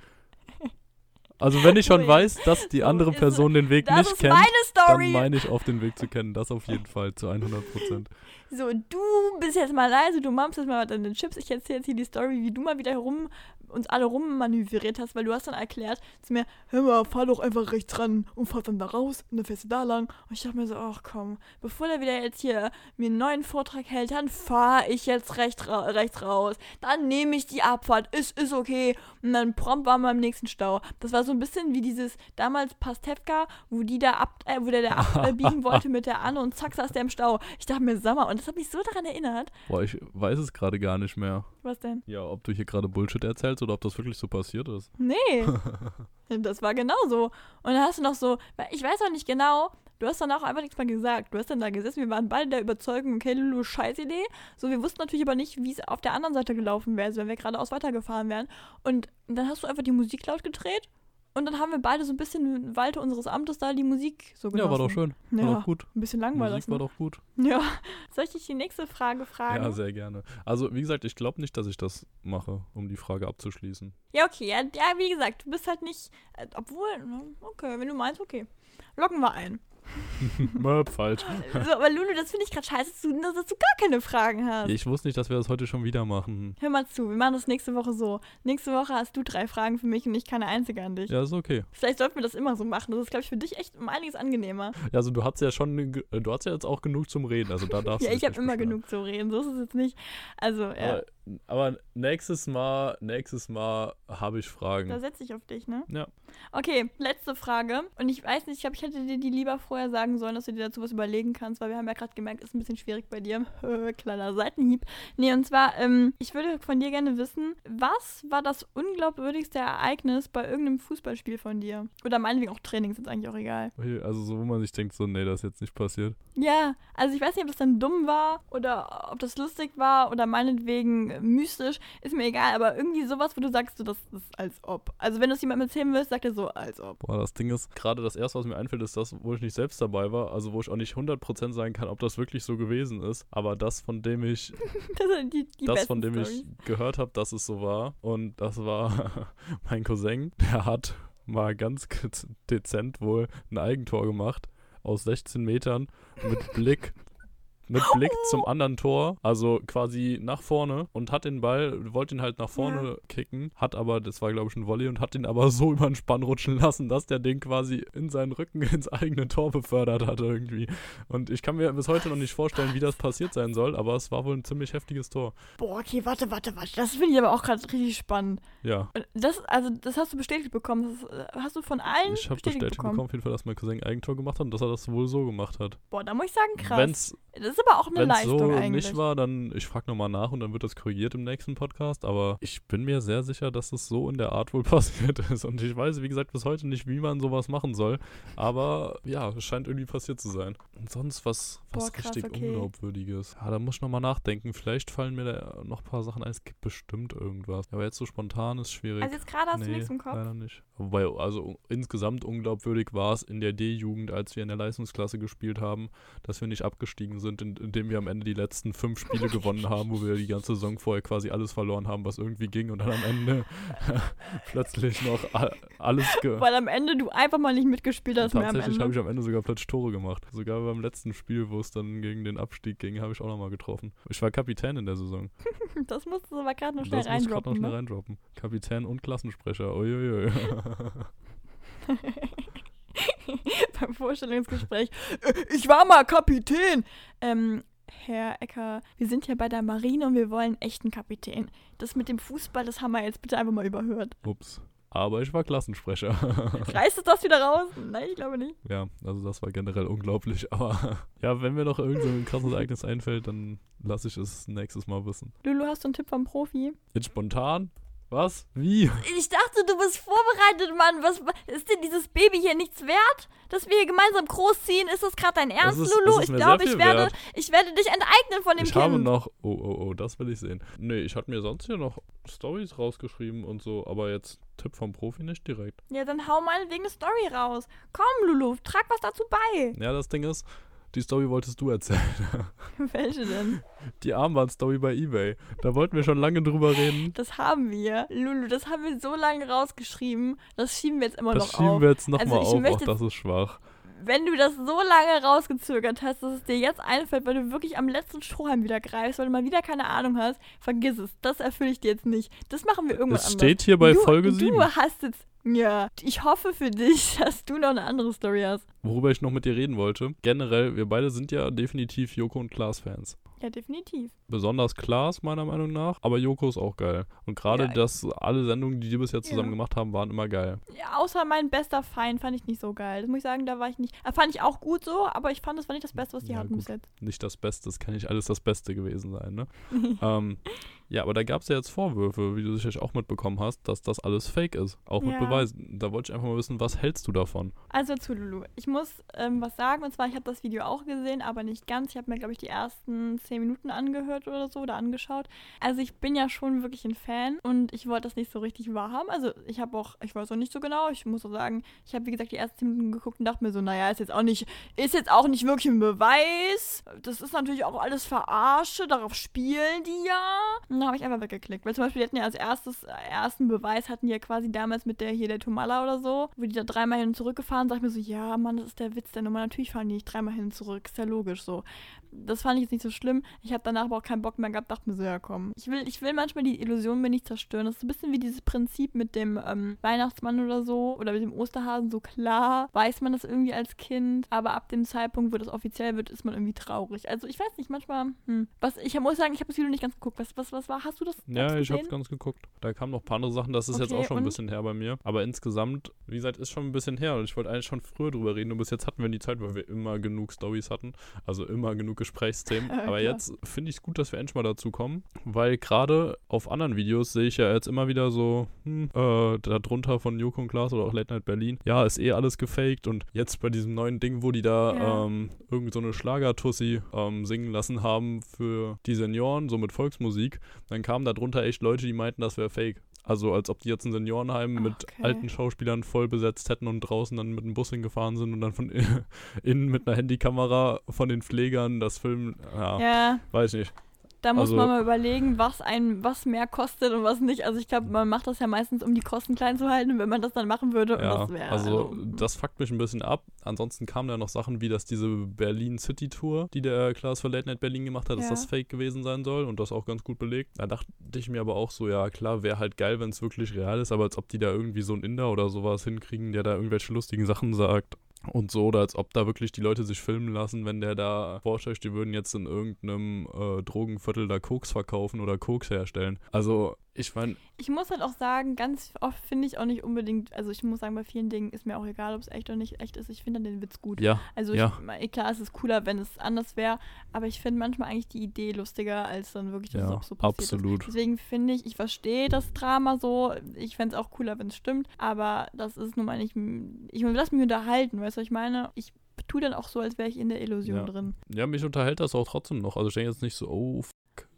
Speaker 2: Also wenn ich schon weiß, dass die andere Person den Weg
Speaker 1: das
Speaker 2: nicht
Speaker 1: ist
Speaker 2: kennt,
Speaker 1: meine
Speaker 2: dann meine ich auf den Weg zu kennen. Das auf jeden Fall zu 100 Prozent.
Speaker 1: So, du bist jetzt mal leise, du mampst jetzt mal deine Chips. Ich erzähle jetzt hier die Story, wie du mal wieder herum, uns alle rummanövriert hast, weil du hast dann erklärt zu mir, hör mal, fahr doch einfach rechts ran und fahr dann da raus und dann fährst du da lang. Und ich dachte mir so, ach komm, bevor der wieder jetzt hier mir einen neuen Vortrag hält, dann fahr ich jetzt recht ra rechts raus. Dann nehme ich die Abfahrt, ist, ist okay. Und dann prompt waren wir im nächsten Stau. Das war so ein bisschen wie dieses damals Pastewka, wo die da ab, äh, wo der da abbiegen wollte mit der Anne und zack saß der im Stau. Ich dachte mir, sag mal, und das hat mich so daran erinnert.
Speaker 2: Boah, ich weiß es gerade gar nicht mehr.
Speaker 1: Was denn?
Speaker 2: Ja, ob du hier gerade Bullshit erzählst oder ob das wirklich so passiert ist.
Speaker 1: Nee. das war genau so. Und dann hast du noch so, ich weiß auch nicht genau, du hast dann auch einfach nichts mehr gesagt. Du hast dann da gesessen, wir waren beide der Überzeugung, okay, Lulu, scheiß Idee. So, wir wussten natürlich aber nicht, wie es auf der anderen Seite gelaufen wäre, also wenn wir geradeaus weitergefahren wären. Und dann hast du einfach die Musik laut gedreht und dann haben wir beide so ein bisschen im Walte unseres Amtes da die Musik so genossen.
Speaker 2: Ja, war doch schön. War
Speaker 1: Ja,
Speaker 2: doch gut.
Speaker 1: ein bisschen langweilig.
Speaker 2: Musik war doch gut.
Speaker 1: Ne? Ja. Soll ich dich die nächste Frage fragen?
Speaker 2: Ja, sehr gerne. Also, wie gesagt, ich glaube nicht, dass ich das mache, um die Frage abzuschließen.
Speaker 1: Ja, okay. Ja, ja, wie gesagt, du bist halt nicht. Äh, obwohl, ne, okay, wenn du meinst, okay. Locken wir ein.
Speaker 2: Möp, falsch.
Speaker 1: So, aber Lulu, das finde ich gerade scheiße, dass du, dass du gar keine Fragen hast.
Speaker 2: Ich wusste nicht, dass wir das heute schon wieder machen.
Speaker 1: Hör mal zu, wir machen das nächste Woche so. Nächste Woche hast du drei Fragen für mich und ich keine einzige an dich.
Speaker 2: Ja, ist okay.
Speaker 1: Vielleicht sollten wir das immer so machen. Das ist, glaube ich, für dich echt um einiges angenehmer.
Speaker 2: Ja, also du hast ja schon, äh, du hast ja jetzt auch genug zum Reden, also da darfst
Speaker 1: ja,
Speaker 2: du
Speaker 1: ich habe immer genug zu reden. So ist es jetzt nicht. Also, ja,
Speaker 2: Aber, aber nächstes Mal, nächstes Mal habe ich
Speaker 1: da
Speaker 2: Fragen.
Speaker 1: setze ich auf dich, ne?
Speaker 2: Ja.
Speaker 1: Okay, letzte Frage. Und ich weiß nicht, ich glaube, ich hätte dir die lieber vorher sagen sollen, dass du dir dazu was überlegen kannst, weil wir haben ja gerade gemerkt, ist ein bisschen schwierig bei dir. Kleiner Seitenhieb. Nee, und zwar, ähm, ich würde von dir gerne wissen, was war das unglaubwürdigste Ereignis bei irgendeinem Fußballspiel von dir? Oder meinetwegen auch Training, ist jetzt eigentlich auch egal.
Speaker 2: Also so, wo man sich denkt, so, nee, das ist jetzt nicht passiert.
Speaker 1: Ja, also ich weiß nicht, ob das dann dumm war oder ob das lustig war oder meinetwegen mystisch, ist mir egal, aber irgendwie sowas, wo du sagst, so, das ist als ob. Also wenn du es jemandem erzählen willst, sagt er so, als ob.
Speaker 2: Boah, das Ding ist, gerade das erste, was mir einfällt, ist das, wo ich nicht selbst dabei war, also wo ich auch nicht 100% sagen kann, ob das wirklich so gewesen ist, aber das, von dem ich,
Speaker 1: Das die, die
Speaker 2: das, von dem ich gehört habe, dass es so war. Und das war mein Cousin, der hat mal ganz dezent wohl ein Eigentor gemacht aus 16 Metern mit Blick mit Blick zum anderen Tor, also quasi nach vorne und hat den Ball, wollte ihn halt nach vorne kicken, hat aber, das war glaube ich ein Volley und hat ihn aber so über den Spann rutschen lassen, dass der Ding quasi in seinen Rücken ins eigene Tor befördert hat irgendwie. Und ich kann mir bis heute noch nicht vorstellen, wie das passiert sein soll, aber es war wohl ein ziemlich heftiges Tor.
Speaker 1: Boah, okay, warte, warte, warte. Das finde ich aber auch gerade richtig spannend.
Speaker 2: Ja,
Speaker 1: Das, also, das hast du bestätigt bekommen. Das äh, hast du von allen
Speaker 2: ich habe
Speaker 1: bestätigt,
Speaker 2: bestätigt
Speaker 1: bekommen.
Speaker 2: bekommen, auf jeden Fall, dass mein Cousin Eigentor gemacht hat und dass er das wohl so gemacht hat.
Speaker 1: Boah, da muss ich sagen, krass.
Speaker 2: Wenn's
Speaker 1: das ist aber auch eine
Speaker 2: Wenn es
Speaker 1: Leistung
Speaker 2: so
Speaker 1: eigentlich.
Speaker 2: nicht war, dann ich frage nochmal nach und dann wird das korrigiert im nächsten Podcast. Aber ich bin mir sehr sicher, dass es so in der Art wohl passiert ist. Und ich weiß, wie gesagt, bis heute nicht, wie man sowas machen soll. Aber ja, es scheint irgendwie passiert zu sein. Und sonst was, was
Speaker 1: Boah, krass,
Speaker 2: richtig
Speaker 1: okay.
Speaker 2: Unglaubwürdiges. Ja, da muss ich nochmal nachdenken. Vielleicht fallen mir da noch ein paar Sachen ein. Es gibt bestimmt irgendwas. Aber jetzt so spontan ist schwierig.
Speaker 1: Also jetzt gerade hast du
Speaker 2: Nee,
Speaker 1: nichts im Kopf.
Speaker 2: Leider nicht. Wobei, also insgesamt unglaubwürdig war es in der D-Jugend, als wir in der Leistungsklasse gespielt haben, dass wir nicht abgestiegen sind, in, indem wir am Ende die letzten fünf Spiele gewonnen haben, wo wir die ganze Saison vorher quasi alles verloren haben, was irgendwie ging und dann am Ende plötzlich noch alles ge
Speaker 1: Weil am Ende du einfach mal nicht mitgespielt hast mehr am
Speaker 2: Tatsächlich habe ich am Ende sogar plötzlich Tore gemacht. Sogar beim letzten Spiel, wo es dann gegen den Abstieg ging, habe ich auch nochmal getroffen. Ich war Kapitän in der Saison.
Speaker 1: Das musst du aber gerade noch schnell
Speaker 2: das muss ich gerade noch
Speaker 1: reindroppen.
Speaker 2: schnell
Speaker 1: Ne?
Speaker 2: reindroppen. Kapitän und Klassensprecher. Uiuiui.
Speaker 1: Vorstellungsgespräch. Äh, Ich war mal Kapitän. Ähm, Herr Ecker, wir sind hier bei der Marine und wir wollen echten Kapitän. Das mit dem Fußball, das haben wir jetzt bitte einfach mal überhört.
Speaker 2: Ups. Aber ich war Klassensprecher.
Speaker 1: Reißt es das wieder raus? Nein, ich glaube nicht.
Speaker 2: ja, also das war generell unglaublich. Aber ja, wenn mir noch irgend so ein krasses Ereignis einfällt, dann lasse ich es nächstes Mal wissen.
Speaker 1: Lulu, hast du einen Tipp vom Profi?
Speaker 2: Jetzt spontan? Was? Wie?
Speaker 1: Ich dachte, du bist vorbereitet, Mann. Was ist dir dieses Baby hier nichts wert? Dass wir hier gemeinsam großziehen? Ist das gerade dein Ernst,
Speaker 2: ist-
Speaker 1: Lulu? Ich glaube, ich werde,
Speaker 2: wert.
Speaker 1: ich werde dich enteignen von dem
Speaker 2: ich
Speaker 1: Kind.
Speaker 2: habe noch. Oh, oh, oh, das will ich sehen. Nee, ich hatte mir sonst hier noch Stories rausgeschrieben und so, aber jetzt Tipp vom Profi nicht direkt.
Speaker 1: Ja, dann hau meinetwegen eine Story raus. Komm, Lulu, trag was dazu bei.
Speaker 2: Ja, das Ding ist, die Story wolltest du erzählen.
Speaker 1: Welche denn?
Speaker 2: Die Armband-Story bei Ebay. Da wollten wir schon lange drüber reden.
Speaker 1: Das haben wir. Lulu, das haben wir so lange rausgeschrieben. Das schieben wir jetzt immer
Speaker 2: Das
Speaker 1: noch
Speaker 2: schieben
Speaker 1: auf.
Speaker 2: wir jetzt nochmal
Speaker 1: Also
Speaker 2: auf. Ach, das ist schwach.
Speaker 1: Wenn du das so lange rausgezögert hast, dass es dir jetzt einfällt, weil du wirklich am letzten Strohhalm wieder greifst, weil du mal wieder keine Ahnung hast, vergiss es. Das erfülle ich dir jetzt nicht. Das machen wir irgendwann
Speaker 2: Es
Speaker 1: anders.
Speaker 2: steht hier bei
Speaker 1: du,
Speaker 2: Folge
Speaker 1: du
Speaker 2: 7.
Speaker 1: hast jetzt. Ja, ich hoffe für dich, dass du noch eine andere Story hast.
Speaker 2: Worüber ich noch mit dir reden wollte. Generell, wir beide sind ja definitiv Joko und Klaas-Fans.
Speaker 1: Ja, definitiv.
Speaker 2: Besonders Klaas, meiner Meinung nach. Aber Joko ist auch geil. Und gerade,
Speaker 1: Ja.
Speaker 2: dass alle Sendungen, die die bis jetzt zusammen
Speaker 1: Ja.
Speaker 2: gemacht haben, waren immer geil.
Speaker 1: Ja, außer mein bester Feind fand ich nicht so geil. Das muss ich sagen, da war ich nicht. Äh, fand ich auch gut so, aber ich fand, das war nicht das Beste, was die
Speaker 2: Ja,
Speaker 1: hatten
Speaker 2: gut.
Speaker 1: bis jetzt.
Speaker 2: Nicht das Beste, es kann nicht alles das Beste gewesen sein, ne? ähm, ja, aber da gab es ja jetzt Vorwürfe, wie du sicherlich auch mitbekommen hast, dass das alles fake ist. Auch mit
Speaker 1: Ja.
Speaker 2: Beweisen. Da wollte ich einfach mal wissen, was hältst du davon?
Speaker 1: Also zu Lulu. Ich muss ähm, was sagen, und zwar, ich habe das Video auch gesehen, aber nicht ganz. Ich habe mir, glaube ich, die ersten zehn Minuten angehört oder so oder angeschaut. Also ich bin ja schon wirklich ein Fan und ich wollte das nicht so richtig wahrhaben. Also ich habe auch, ich weiß auch nicht so genau, ich muss auch sagen, ich habe, wie gesagt, die ersten zehn Minuten geguckt und dachte mir so, naja, ist jetzt auch nicht, ist jetzt auch nicht wirklich ein Beweis. Das ist natürlich auch alles Verarsche, darauf spielen die ja. Und dann habe ich einfach weggeklickt. Weil zum Beispiel, die hatten ja als erstes, äh, ersten Beweis hatten die ja quasi damals mit der hier der Tomala oder so, wo die da dreimal hin und zurück gefahren, sag ich mir so, ja, Mann, das ist der Witz der Nummer. Natürlich fahren die nicht dreimal hin und zurück. Ist ja logisch so. Das fand ich jetzt nicht so schlimm. Ich habe danach aber auch keinen Bock mehr gehabt, dachte mir so, ja komm. Ich will, ich will manchmal die Illusion mir nicht zerstören. Das ist ein bisschen wie dieses Prinzip mit dem ähm, Weihnachtsmann oder so oder mit dem Osterhasen. So klar weiß man das irgendwie als Kind, aber ab dem Zeitpunkt, wo das offiziell wird, ist man irgendwie traurig. Also ich weiß nicht, manchmal, hm. Was, ich muss sagen, ich habe das Video nicht ganz geguckt. Was, was, was war? Hast du das
Speaker 2: Ja, ich hab's
Speaker 1: gesehen?
Speaker 2: ganz geguckt. Da kamen noch ein paar andere Sachen, das ist jetzt
Speaker 1: Okay,
Speaker 2: auch schon ein bisschen her bei mir. Aber insgesamt, wie gesagt, ist schon ein bisschen her und ich wollte eigentlich schon früher drüber reden und bis jetzt hatten wir die Zeit, weil wir immer genug Stories hatten. Also immer genug Gesprächsthemen.
Speaker 1: Ja,
Speaker 2: Aber
Speaker 1: klar.
Speaker 2: jetzt finde ich es gut, dass wir endlich mal dazu kommen, weil gerade auf anderen Videos sehe ich ja jetzt immer wieder so, hm, äh, darunter von Joko und Klaas oder auch Late Night Berlin, ja, ist eh alles gefaked und jetzt bei diesem neuen Ding, wo die da
Speaker 1: Ja.
Speaker 2: ähm, irgend so eine Schlagertussi ähm, singen lassen haben für die Senioren, so mit Volksmusik, dann kamen da drunter echt Leute, die meinten, das wäre fake. Also als ob die jetzt ein Seniorenheim mit
Speaker 1: Okay.
Speaker 2: alten Schauspielern voll besetzt hätten und draußen dann mit dem Bus hingefahren sind und dann von innen mit einer Handykamera von den Pflegern das Filmen, ja,
Speaker 1: Ja,
Speaker 2: weiß nicht.
Speaker 1: Da muss
Speaker 2: Also-
Speaker 1: man mal überlegen, was ein, was mehr kostet und was nicht. Also ich glaube, man macht das ja meistens, um die Kosten klein zu halten, wenn man das dann machen würde. Und
Speaker 2: Ja,
Speaker 1: das wäre
Speaker 2: also das fuckt mich ein bisschen ab. Ansonsten kamen da noch Sachen wie, dass diese Berlin City Tour, die der Klaas für Late Night Berlin gemacht hat, dass
Speaker 1: Ja.
Speaker 2: das fake gewesen sein soll und das auch ganz gut belegt. Da dachte ich mir aber auch so, ja klar, wäre halt geil, wenn es wirklich real ist, aber als ob die da irgendwie so einen Inder oder sowas hinkriegen, der da irgendwelche lustigen Sachen sagt. Und so, oder als ob da wirklich die Leute sich filmen lassen, wenn der da vorstellt, die würden jetzt in irgendeinem äh, Drogenviertel da Koks verkaufen oder Koks herstellen. Also, ich meine,
Speaker 1: Ich muss halt auch sagen, ganz oft finde ich auch nicht unbedingt, also ich muss sagen, bei vielen Dingen ist mir auch egal, ob es echt oder nicht echt ist. Ich finde dann den Witz gut.
Speaker 2: ja,
Speaker 1: Also
Speaker 2: ja.
Speaker 1: ich, eh, klar, es ist cooler, wenn es anders wäre, aber ich finde manchmal eigentlich die Idee lustiger, als dann wirklich, dass es
Speaker 2: ja,
Speaker 1: auch so passiert ist.
Speaker 2: absolut.
Speaker 1: Deswegen finde ich, ich verstehe das Drama so. Ich fände es auch cooler, wenn es stimmt. Aber das ist nun mal nicht. Ich lass mich unterhalten, weißt du, was ich meine? Ich tue dann auch so, als wäre ich in der Illusion
Speaker 2: Ja.
Speaker 1: drin.
Speaker 2: Ja, mich unterhält das auch trotzdem noch. Also ich denke jetzt nicht so, oh,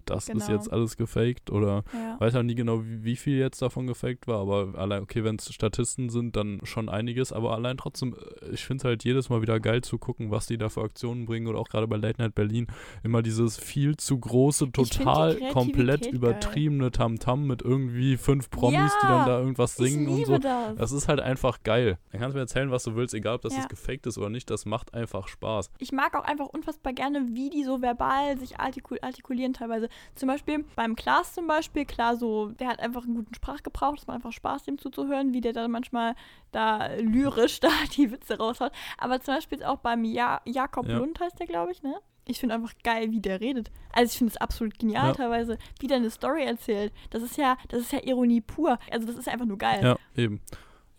Speaker 2: das ist
Speaker 1: Genau.
Speaker 2: jetzt alles gefaked oder
Speaker 1: Ja.
Speaker 2: weiß ja nie genau, wie, wie viel jetzt davon gefaked war, aber allein, okay, wenn es Statisten sind, dann schon einiges, aber allein trotzdem, äh, ich finde es halt jedes Mal wieder geil zu gucken, was die da für Aktionen bringen oder auch gerade bei Late Night Berlin immer dieses viel zu große,
Speaker 1: die
Speaker 2: total komplett übertriebene Tamtam mit irgendwie fünf Promis, die
Speaker 1: Ja,
Speaker 2: dann da irgendwas singen und so.
Speaker 1: das.
Speaker 2: Das ist halt einfach geil. Dann kannst du mir erzählen, was du willst, egal ob das
Speaker 1: Ja.
Speaker 2: jetzt gefaked ist oder nicht, das macht einfach Spaß.
Speaker 1: Ich mag auch einfach unfassbar gerne, wie die so verbal sich artikul artikulieren teilweise. Zum Beispiel beim Klaas zum Beispiel, klar, so, der hat einfach einen guten Sprachgebrauch, das macht einfach Spaß, dem zuzuhören, wie der dann manchmal da lyrisch da die Witze raushaut. Aber zum Beispiel auch beim ja Jakob
Speaker 2: Ja.
Speaker 1: Lund heißt der, glaube ich, ne? Ich finde einfach geil, wie der redet. Also ich finde es absolut genial
Speaker 2: Ja.
Speaker 1: teilweise, wie der eine Story erzählt. Das ist ja, das ist ja Ironie pur. Also das ist einfach nur geil.
Speaker 2: Ja, eben.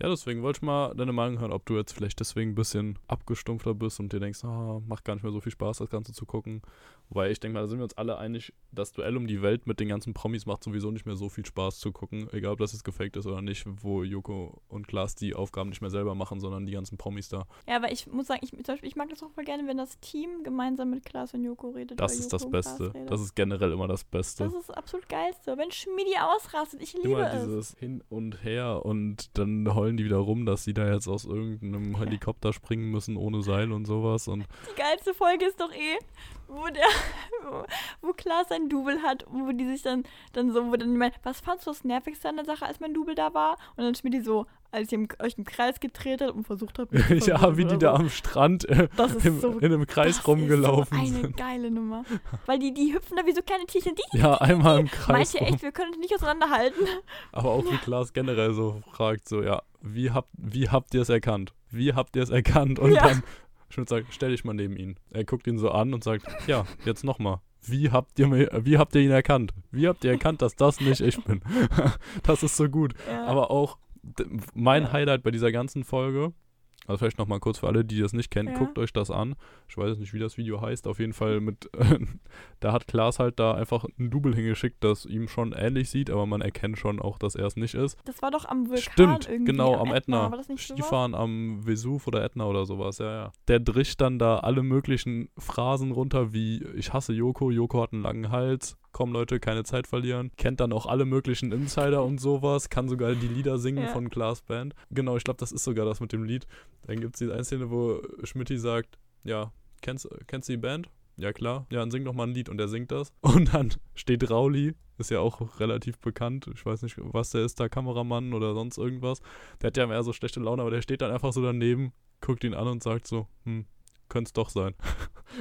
Speaker 2: Ja, deswegen wollte ich mal deine Meinung hören, ob du jetzt vielleicht deswegen ein bisschen abgestumpfter bist und dir denkst, ah, macht gar nicht mehr so viel Spaß, das Ganze zu gucken. Wobei ich denke mal, da sind wir uns alle einig, das Duell um die Welt mit den ganzen Promis macht sowieso nicht mehr so viel Spaß zu gucken, egal ob das jetzt gefaked ist oder nicht, wo Joko und Klaas die Aufgaben nicht mehr selber machen, sondern die ganzen Promis da.
Speaker 1: Ja, aber ich muss sagen, ich, zum Beispiel, ich mag das auch voll gerne, wenn das Team gemeinsam mit Klaas und Joko redet.
Speaker 2: Das ist das Beste. Das ist generell immer das Beste.
Speaker 1: Das ist absolut geilste. Wenn Schmidi ausrastet, ich liebe
Speaker 2: Immer
Speaker 1: es.
Speaker 2: dieses Hin und Her und dann heulen die wieder rum, dass sie da jetzt aus irgendeinem Helikopter springen müssen ohne Seil und sowas und
Speaker 1: Die geilste Folge ist doch eh, wo der, wo, wo Klaas ein Double hat, wo die sich dann, dann so, wo dann die meinen, was fandst du das nervigste an der Sache, als mein Double da war? Und dann Schmidi so, als ihr euch im Kreis gedreht habt und versucht habt,
Speaker 2: ja, wie die
Speaker 1: oder
Speaker 2: da
Speaker 1: so.
Speaker 2: am Strand äh, im,
Speaker 1: so
Speaker 2: in einem Kreis
Speaker 1: das
Speaker 2: rumgelaufen
Speaker 1: ist so eine
Speaker 2: sind.
Speaker 1: geile Nummer. Weil die, die hüpfen da wie so kleine Tierchen. Die,
Speaker 2: Ja, einmal im
Speaker 1: meint
Speaker 2: Kreis
Speaker 1: ihr
Speaker 2: rum.
Speaker 1: echt, wir können uns nicht auseinanderhalten?
Speaker 2: Aber auch wie Klaas generell so fragt, so, ja, wie habt, wie habt ihr es erkannt? Wie habt ihr es erkannt? Und
Speaker 1: Ja.
Speaker 2: dann, ich würde sagen, stell dich mal neben ihn. Er guckt ihn so an und sagt, ja, jetzt nochmal. Wie habt ihr wie habt ihr ihn erkannt? Wie habt ihr erkannt, dass das nicht ich bin? das ist so gut.
Speaker 1: Ja.
Speaker 2: Aber auch mein
Speaker 1: Ja.
Speaker 2: Highlight bei dieser ganzen Folge, also vielleicht nochmal kurz für alle, die das nicht kennen,
Speaker 1: Ja.
Speaker 2: guckt euch das an. Ich weiß nicht, wie das Video heißt. Auf jeden Fall mit, da hat Klaas halt da einfach ein Double hingeschickt, das ihm schon ähnlich sieht, aber man erkennt schon auch, dass er es nicht ist.
Speaker 1: das war doch am Vulkan
Speaker 2: Stimmt,
Speaker 1: irgendwie.
Speaker 2: genau, am Ätna.
Speaker 1: Nicht sowas?
Speaker 2: Skifahren am Vesuv oder Ätna oder sowas, ja, ja. Der drischt dann da alle möglichen Phrasen runter, wie ich hasse Joko, Joko hat einen langen Hals, komm Leute, keine Zeit verlieren. Kennt dann auch alle möglichen Insider und sowas, kann sogar die Lieder singen
Speaker 1: Ja.
Speaker 2: von Klaas Band. Genau, ich glaube, das ist sogar das mit dem Lied. Dann gibt es die eine Szene, wo Schmidti sagt, ja, kennst, kennst du die Band? Ja, klar. Ja, dann sing doch mal ein Lied und er singt das. Und dann steht Rauli, ist ja auch relativ bekannt. Ich weiß nicht, was der ist, da Kameramann oder sonst irgendwas. Der hat ja eher so schlechte Laune, aber der steht dann einfach so daneben, guckt ihn an und sagt so, hm, könnte es doch sein.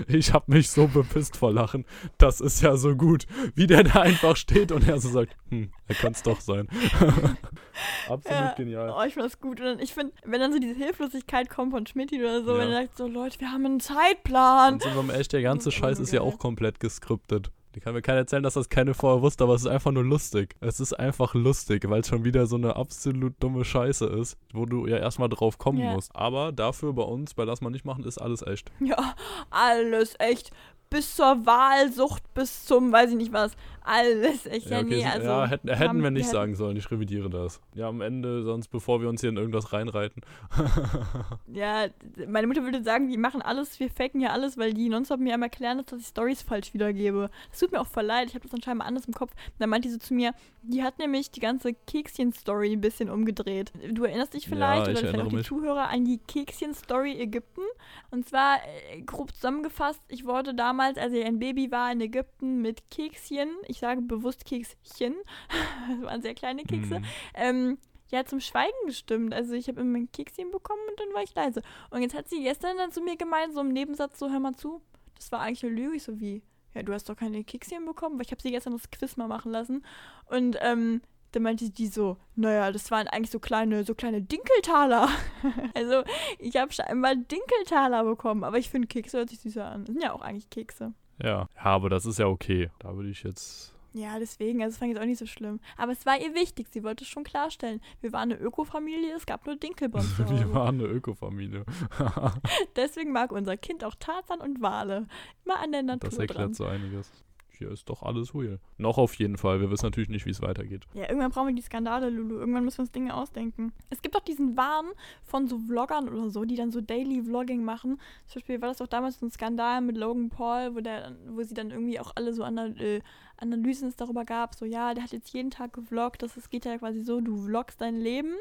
Speaker 2: Ich hab mich so bepisst vor Lachen. Das ist ja so gut, wie der da einfach steht und er so sagt, hm, er könnte es doch sein. Absolut
Speaker 1: Ja.
Speaker 2: genial.
Speaker 1: Oh, ich finde das gut. Und ich finde, wenn dann so diese Hilflosigkeit kommt von Schmidt oder so,
Speaker 2: Ja.
Speaker 1: wenn er sagt so, Leute, wir haben einen Zeitplan.
Speaker 2: Und sind wir mal echt, der ganze Scheiß ist ja auch komplett geskriptet. Die kann mir keiner erzählen, dass das keine vorher wusste, aber es ist einfach nur lustig. Es ist einfach lustig, weil es schon wieder so eine absolut dumme Scheiße ist, wo du ja erstmal drauf kommen
Speaker 1: Ja.
Speaker 2: musst. Aber dafür bei uns, bei Lass mal nicht machen, ist alles echt.
Speaker 1: Ja, alles echt. Bis zur Wahlsucht, bis zum, weiß ich nicht was. Alles echt. Ja, nee,
Speaker 2: so-
Speaker 1: also.
Speaker 2: ja hätten, hätten
Speaker 1: haben-
Speaker 2: wir nicht
Speaker 1: hätten-
Speaker 2: sagen sollen, ich revidiere das. Ja, am Ende, sonst bevor wir uns hier in irgendwas reinreiten.
Speaker 1: Ja, meine Mutter würde sagen, wir machen alles, wir faken ja alles, weil die nonstop mir einmal erklären, dass ich Stories falsch wiedergebe. Das tut mir auch voll leid, ich habe das anscheinend anders im Kopf. Dann meinte sie so zu mir, die hat nämlich die ganze Kekschen-Story ein bisschen umgedreht. Du erinnerst dich vielleicht,
Speaker 2: Ja,
Speaker 1: oder
Speaker 2: ich
Speaker 1: vielleicht auch die
Speaker 2: mich.
Speaker 1: Zuhörer, an die Kekschen-Story Ägypten. Und zwar, äh, grob zusammengefasst, ich wurde damals, als ich ein Baby war, in Ägypten mit Kekschen, ich sage bewusst Kekschen, das waren sehr kleine Kekse,
Speaker 2: Hm.
Speaker 1: ähm, ja, zum Schweigen gestimmt. Also ich habe immer ein Kekschen bekommen und dann war ich leise. Und jetzt hat sie gestern dann zu mir gemeint, so im Nebensatz, so hör mal zu, das war eigentlich eine Lüge. Ich so wie, ja, du hast doch keine Kekschen bekommen, weil ich habe sie gestern das Quiz mal machen lassen. Und ähm, dann meinte die so, naja, das waren eigentlich so kleine, so kleine Dinkeltaler. also ich habe scheinbar Dinkeltaler bekommen, aber ich finde Kekse hört sich süßer an. Das sind ja auch eigentlich Kekse.
Speaker 2: Ja. ja, aber das ist ja okay. Da würde ich jetzt.
Speaker 1: Ja, deswegen, also es fand ich jetzt auch nicht so schlimm. Aber es war ihr wichtig, sie wollte es schon klarstellen. Wir waren eine Ökofamilie, es gab nur Dinkel bei uns zu
Speaker 2: Wir waren eine Ökofamilie.
Speaker 1: Deswegen mag unser Kind auch Tarzan und Wale. Immer an der Natur
Speaker 2: Das erklärt
Speaker 1: dran.
Speaker 2: so einiges. Hier ist doch alles real. Noch auf jeden Fall. Wir wissen natürlich nicht, wie es weitergeht.
Speaker 1: Ja, irgendwann brauchen wir die Skandale, Lulu. Irgendwann müssen wir uns Dinge ausdenken. Es gibt auch diesen Wahn von so Vloggern oder so, die dann so Daily Vlogging machen. Zum Beispiel war das auch damals so ein Skandal mit Logan Paul, wo, der, wo sie dann irgendwie auch alle so Anal äh, Analysen darüber gab. So, ja, der hat jetzt jeden Tag gevloggt. Das ist, geht ja quasi so, du vloggst dein Leben.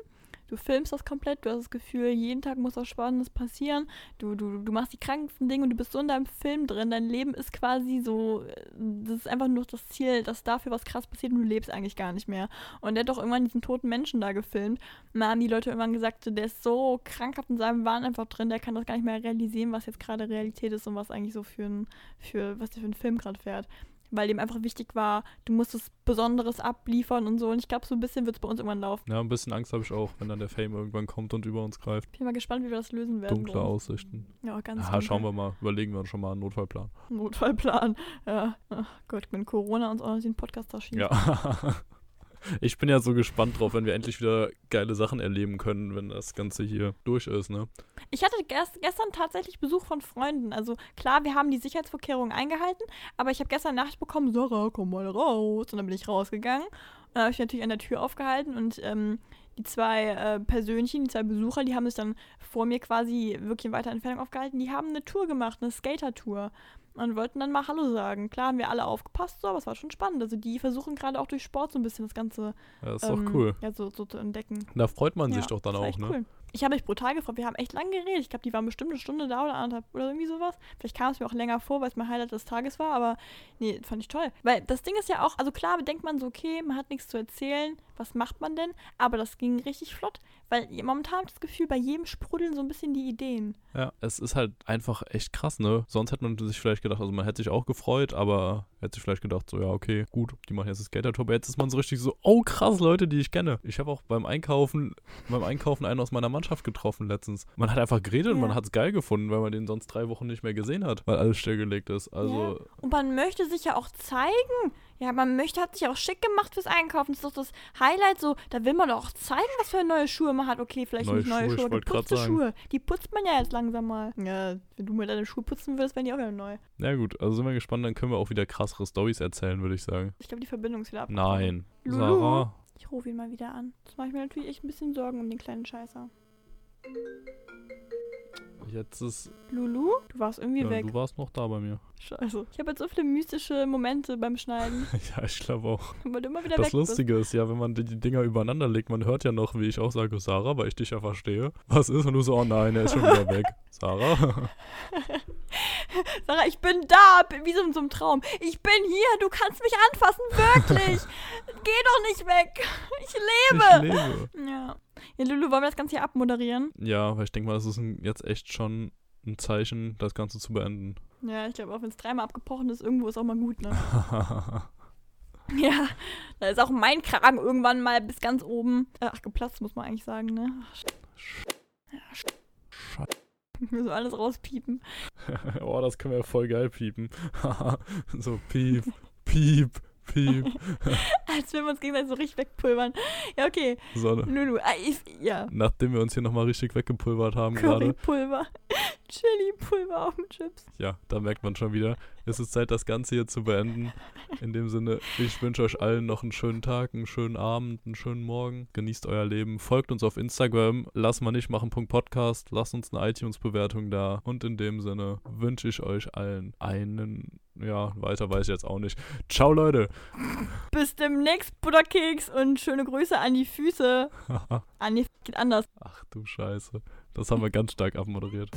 Speaker 1: Du filmst das komplett, du hast das Gefühl, jeden Tag muss was Spannendes passieren. Du, du, du machst die krankesten Dinge und du bist so in deinem Film drin. Dein Leben ist quasi so, äh, das ist einfach nur das Ziel, dass dafür was krass passiert und du lebst eigentlich gar nicht mehr. Und der hat doch irgendwann diesen toten Menschen da gefilmt. Da haben die Leute irgendwann gesagt, der ist so krankhaft in seinem Wahn einfach drin, der kann das gar nicht mehr realisieren, was jetzt gerade Realität ist und was eigentlich so für ein, für, was der für einen Film gerade fährt. Weil dem einfach wichtig war, du musst es Besonderes abliefern und so. Und ich glaube, so ein bisschen wird es bei uns irgendwann laufen.
Speaker 2: Ja, ein bisschen Angst habe ich auch, wenn dann der Fame irgendwann kommt und über uns greift.
Speaker 1: Ich bin mal gespannt, wie wir das lösen werden.
Speaker 2: Dunkle Aussichten.
Speaker 1: Ja, ganz
Speaker 2: Ja,
Speaker 1: dunkel.
Speaker 2: schauen wir mal. Überlegen wir uns schon mal einen Notfallplan.
Speaker 1: Notfallplan. Ja. Ach Gott, wenn Corona uns auch noch den Podcast verschiebt.
Speaker 2: Ja. Ich bin ja so gespannt drauf, wenn wir endlich wieder geile Sachen erleben können, wenn das Ganze hier durch ist, ne?
Speaker 1: Ich hatte gest gestern tatsächlich Besuch von Freunden. Also klar, wir haben die Sicherheitsvorkehrungen eingehalten, aber ich habe gestern Nachricht bekommen, Sarah, komm mal raus. Und dann bin ich rausgegangen. Und dann habe ich natürlich an der Tür aufgehalten und ähm, die zwei äh, Persönchen, die zwei Besucher, die haben sich dann vor mir quasi wirklich in weiter Entfernung aufgehalten. Die haben eine Tour gemacht, eine Skater-Tour. Und wollten dann mal Hallo sagen. Klar haben wir alle aufgepasst, so, aber es war schon spannend. Also die versuchen gerade auch durch Sport so ein bisschen das Ganze
Speaker 2: Ja, das ist
Speaker 1: ähm,
Speaker 2: doch cool.
Speaker 1: ja, so, so zu entdecken.
Speaker 2: Da freut man sich
Speaker 1: Ja,
Speaker 2: doch dann auch, ne?
Speaker 1: Cool. Ich habe mich brutal gefreut. Wir haben echt lange geredet. Ich glaube, die waren bestimmt eine Stunde da oder anderthalb oder irgendwie sowas. Vielleicht kam es mir auch länger vor, weil es mein Highlight des Tages war, aber nee, fand ich toll. Weil das Ding ist ja auch, also klar denkt man so, okay, man hat nichts zu erzählen, was macht man denn? Aber das ging richtig flott, weil momentan habe ich das Gefühl, bei jedem sprudeln so ein bisschen die Ideen.
Speaker 2: Ja, es ist halt einfach echt krass, ne? Sonst hätte man sich vielleicht gedacht, also man hätte sich auch gefreut, aber hätte sich vielleicht gedacht, so, ja, okay, gut, die machen jetzt das Skater-Tour. Aber jetzt ist man so richtig so, oh krass, Leute, die ich kenne. Ich habe auch beim Einkaufen, beim Einkaufen einen aus meiner Mannschaft getroffen letztens. Man hat einfach geredet und
Speaker 1: Ja.
Speaker 2: man hat es geil gefunden, weil man den sonst drei Wochen nicht mehr gesehen hat, weil alles stillgelegt ist. Also,
Speaker 1: Und man möchte sich ja auch zeigen. Ja, man möchte, hat sich auch schick gemacht fürs Einkaufen. Das ist doch das Highlight so. Da will man doch auch zeigen, was für neue Schuhe man hat. Okay, vielleicht
Speaker 2: Neue
Speaker 1: nicht neue
Speaker 2: Schuhe,
Speaker 1: Schuhe, geputzte. Schuhe. Die putzt man ja jetzt langsam mal. Ja, wenn du mir deine Schuhe putzen würdest, wären die auch wieder neu.
Speaker 2: na gut, also sind wir gespannt, dann können wir auch wieder krassere Stories erzählen, würde ich sagen.
Speaker 1: Ich glaube, die Verbindung ist wieder abgebrochen.
Speaker 2: Nein.
Speaker 1: Lulu.
Speaker 2: Sarah,
Speaker 1: Ich rufe ihn mal wieder an. Das mache ich mir natürlich echt ein bisschen Sorgen um den kleinen Scheißer.
Speaker 2: Jetzt ist,
Speaker 1: Lulu, du warst irgendwie
Speaker 2: ja,
Speaker 1: weg.
Speaker 2: du warst noch da bei mir.
Speaker 1: Scheiße. Ich habe jetzt so viele mystische Momente beim Schneiden,
Speaker 2: ja, ich glaube auch.
Speaker 1: weil du immer wieder
Speaker 2: Das
Speaker 1: weg bist.
Speaker 2: Lustige ist ja, wenn man die, die Dinger übereinander legt, man hört ja noch, wie ich auch sage, Sarah, weil ich dich ja verstehe. Was ist? Und du so, oh nein, er ist schon wieder weg. Sarah?
Speaker 1: Sarah, ich bin da, wie so in so einem Traum. Ich bin hier, du kannst mich anfassen, wirklich. Geh doch nicht weg. Ich lebe.
Speaker 2: Ich lebe.
Speaker 1: Ja. Ja, Lulu, wollen wir das Ganze hier abmoderieren?
Speaker 2: Ja, weil ich denke mal, das ist jetzt echt schon ein Zeichen, das Ganze zu beenden.
Speaker 1: Ja, ich glaube, auch wenn es dreimal abgebrochen ist, irgendwo ist auch mal gut, ne? Ja, da ist auch mein Kragen irgendwann mal bis ganz oben. äh, Ach, geplatzt, muss man eigentlich sagen, ne? Ach,
Speaker 2: Scheiße.
Speaker 1: Ich muss alles rauspiepen.
Speaker 2: oh, das können wir ja voll geil piepen. so, piep, piep, piep.
Speaker 1: Als wenn wir uns gegenseitig so richtig wegpulvern. Ja, okay.
Speaker 2: So, ne?
Speaker 1: Lulu, ah, ich, ja.
Speaker 2: nachdem wir uns hier nochmal richtig weggepulvert haben gerade.
Speaker 1: Currypulver. Chili-Pulver auf den Chips.
Speaker 2: Ja, da merkt man schon wieder, es ist Zeit, das Ganze hier zu beenden. In dem Sinne, ich wünsche euch allen noch einen schönen Tag, einen schönen Abend, einen schönen Morgen. Genießt euer Leben. Folgt uns auf Instagram. Lass mal nicht machen. Podcast. Lasst uns eine iTunes-Bewertung da. Und in dem Sinne wünsche ich euch allen einen, ja, weiter weiß ich jetzt auch nicht. Ciao, Leute.
Speaker 1: Bis demnächst, Butterkeks und schöne Grüße an die Füße. An die geht anders.
Speaker 2: Ach du Scheiße. Das haben wir ganz stark abmoderiert.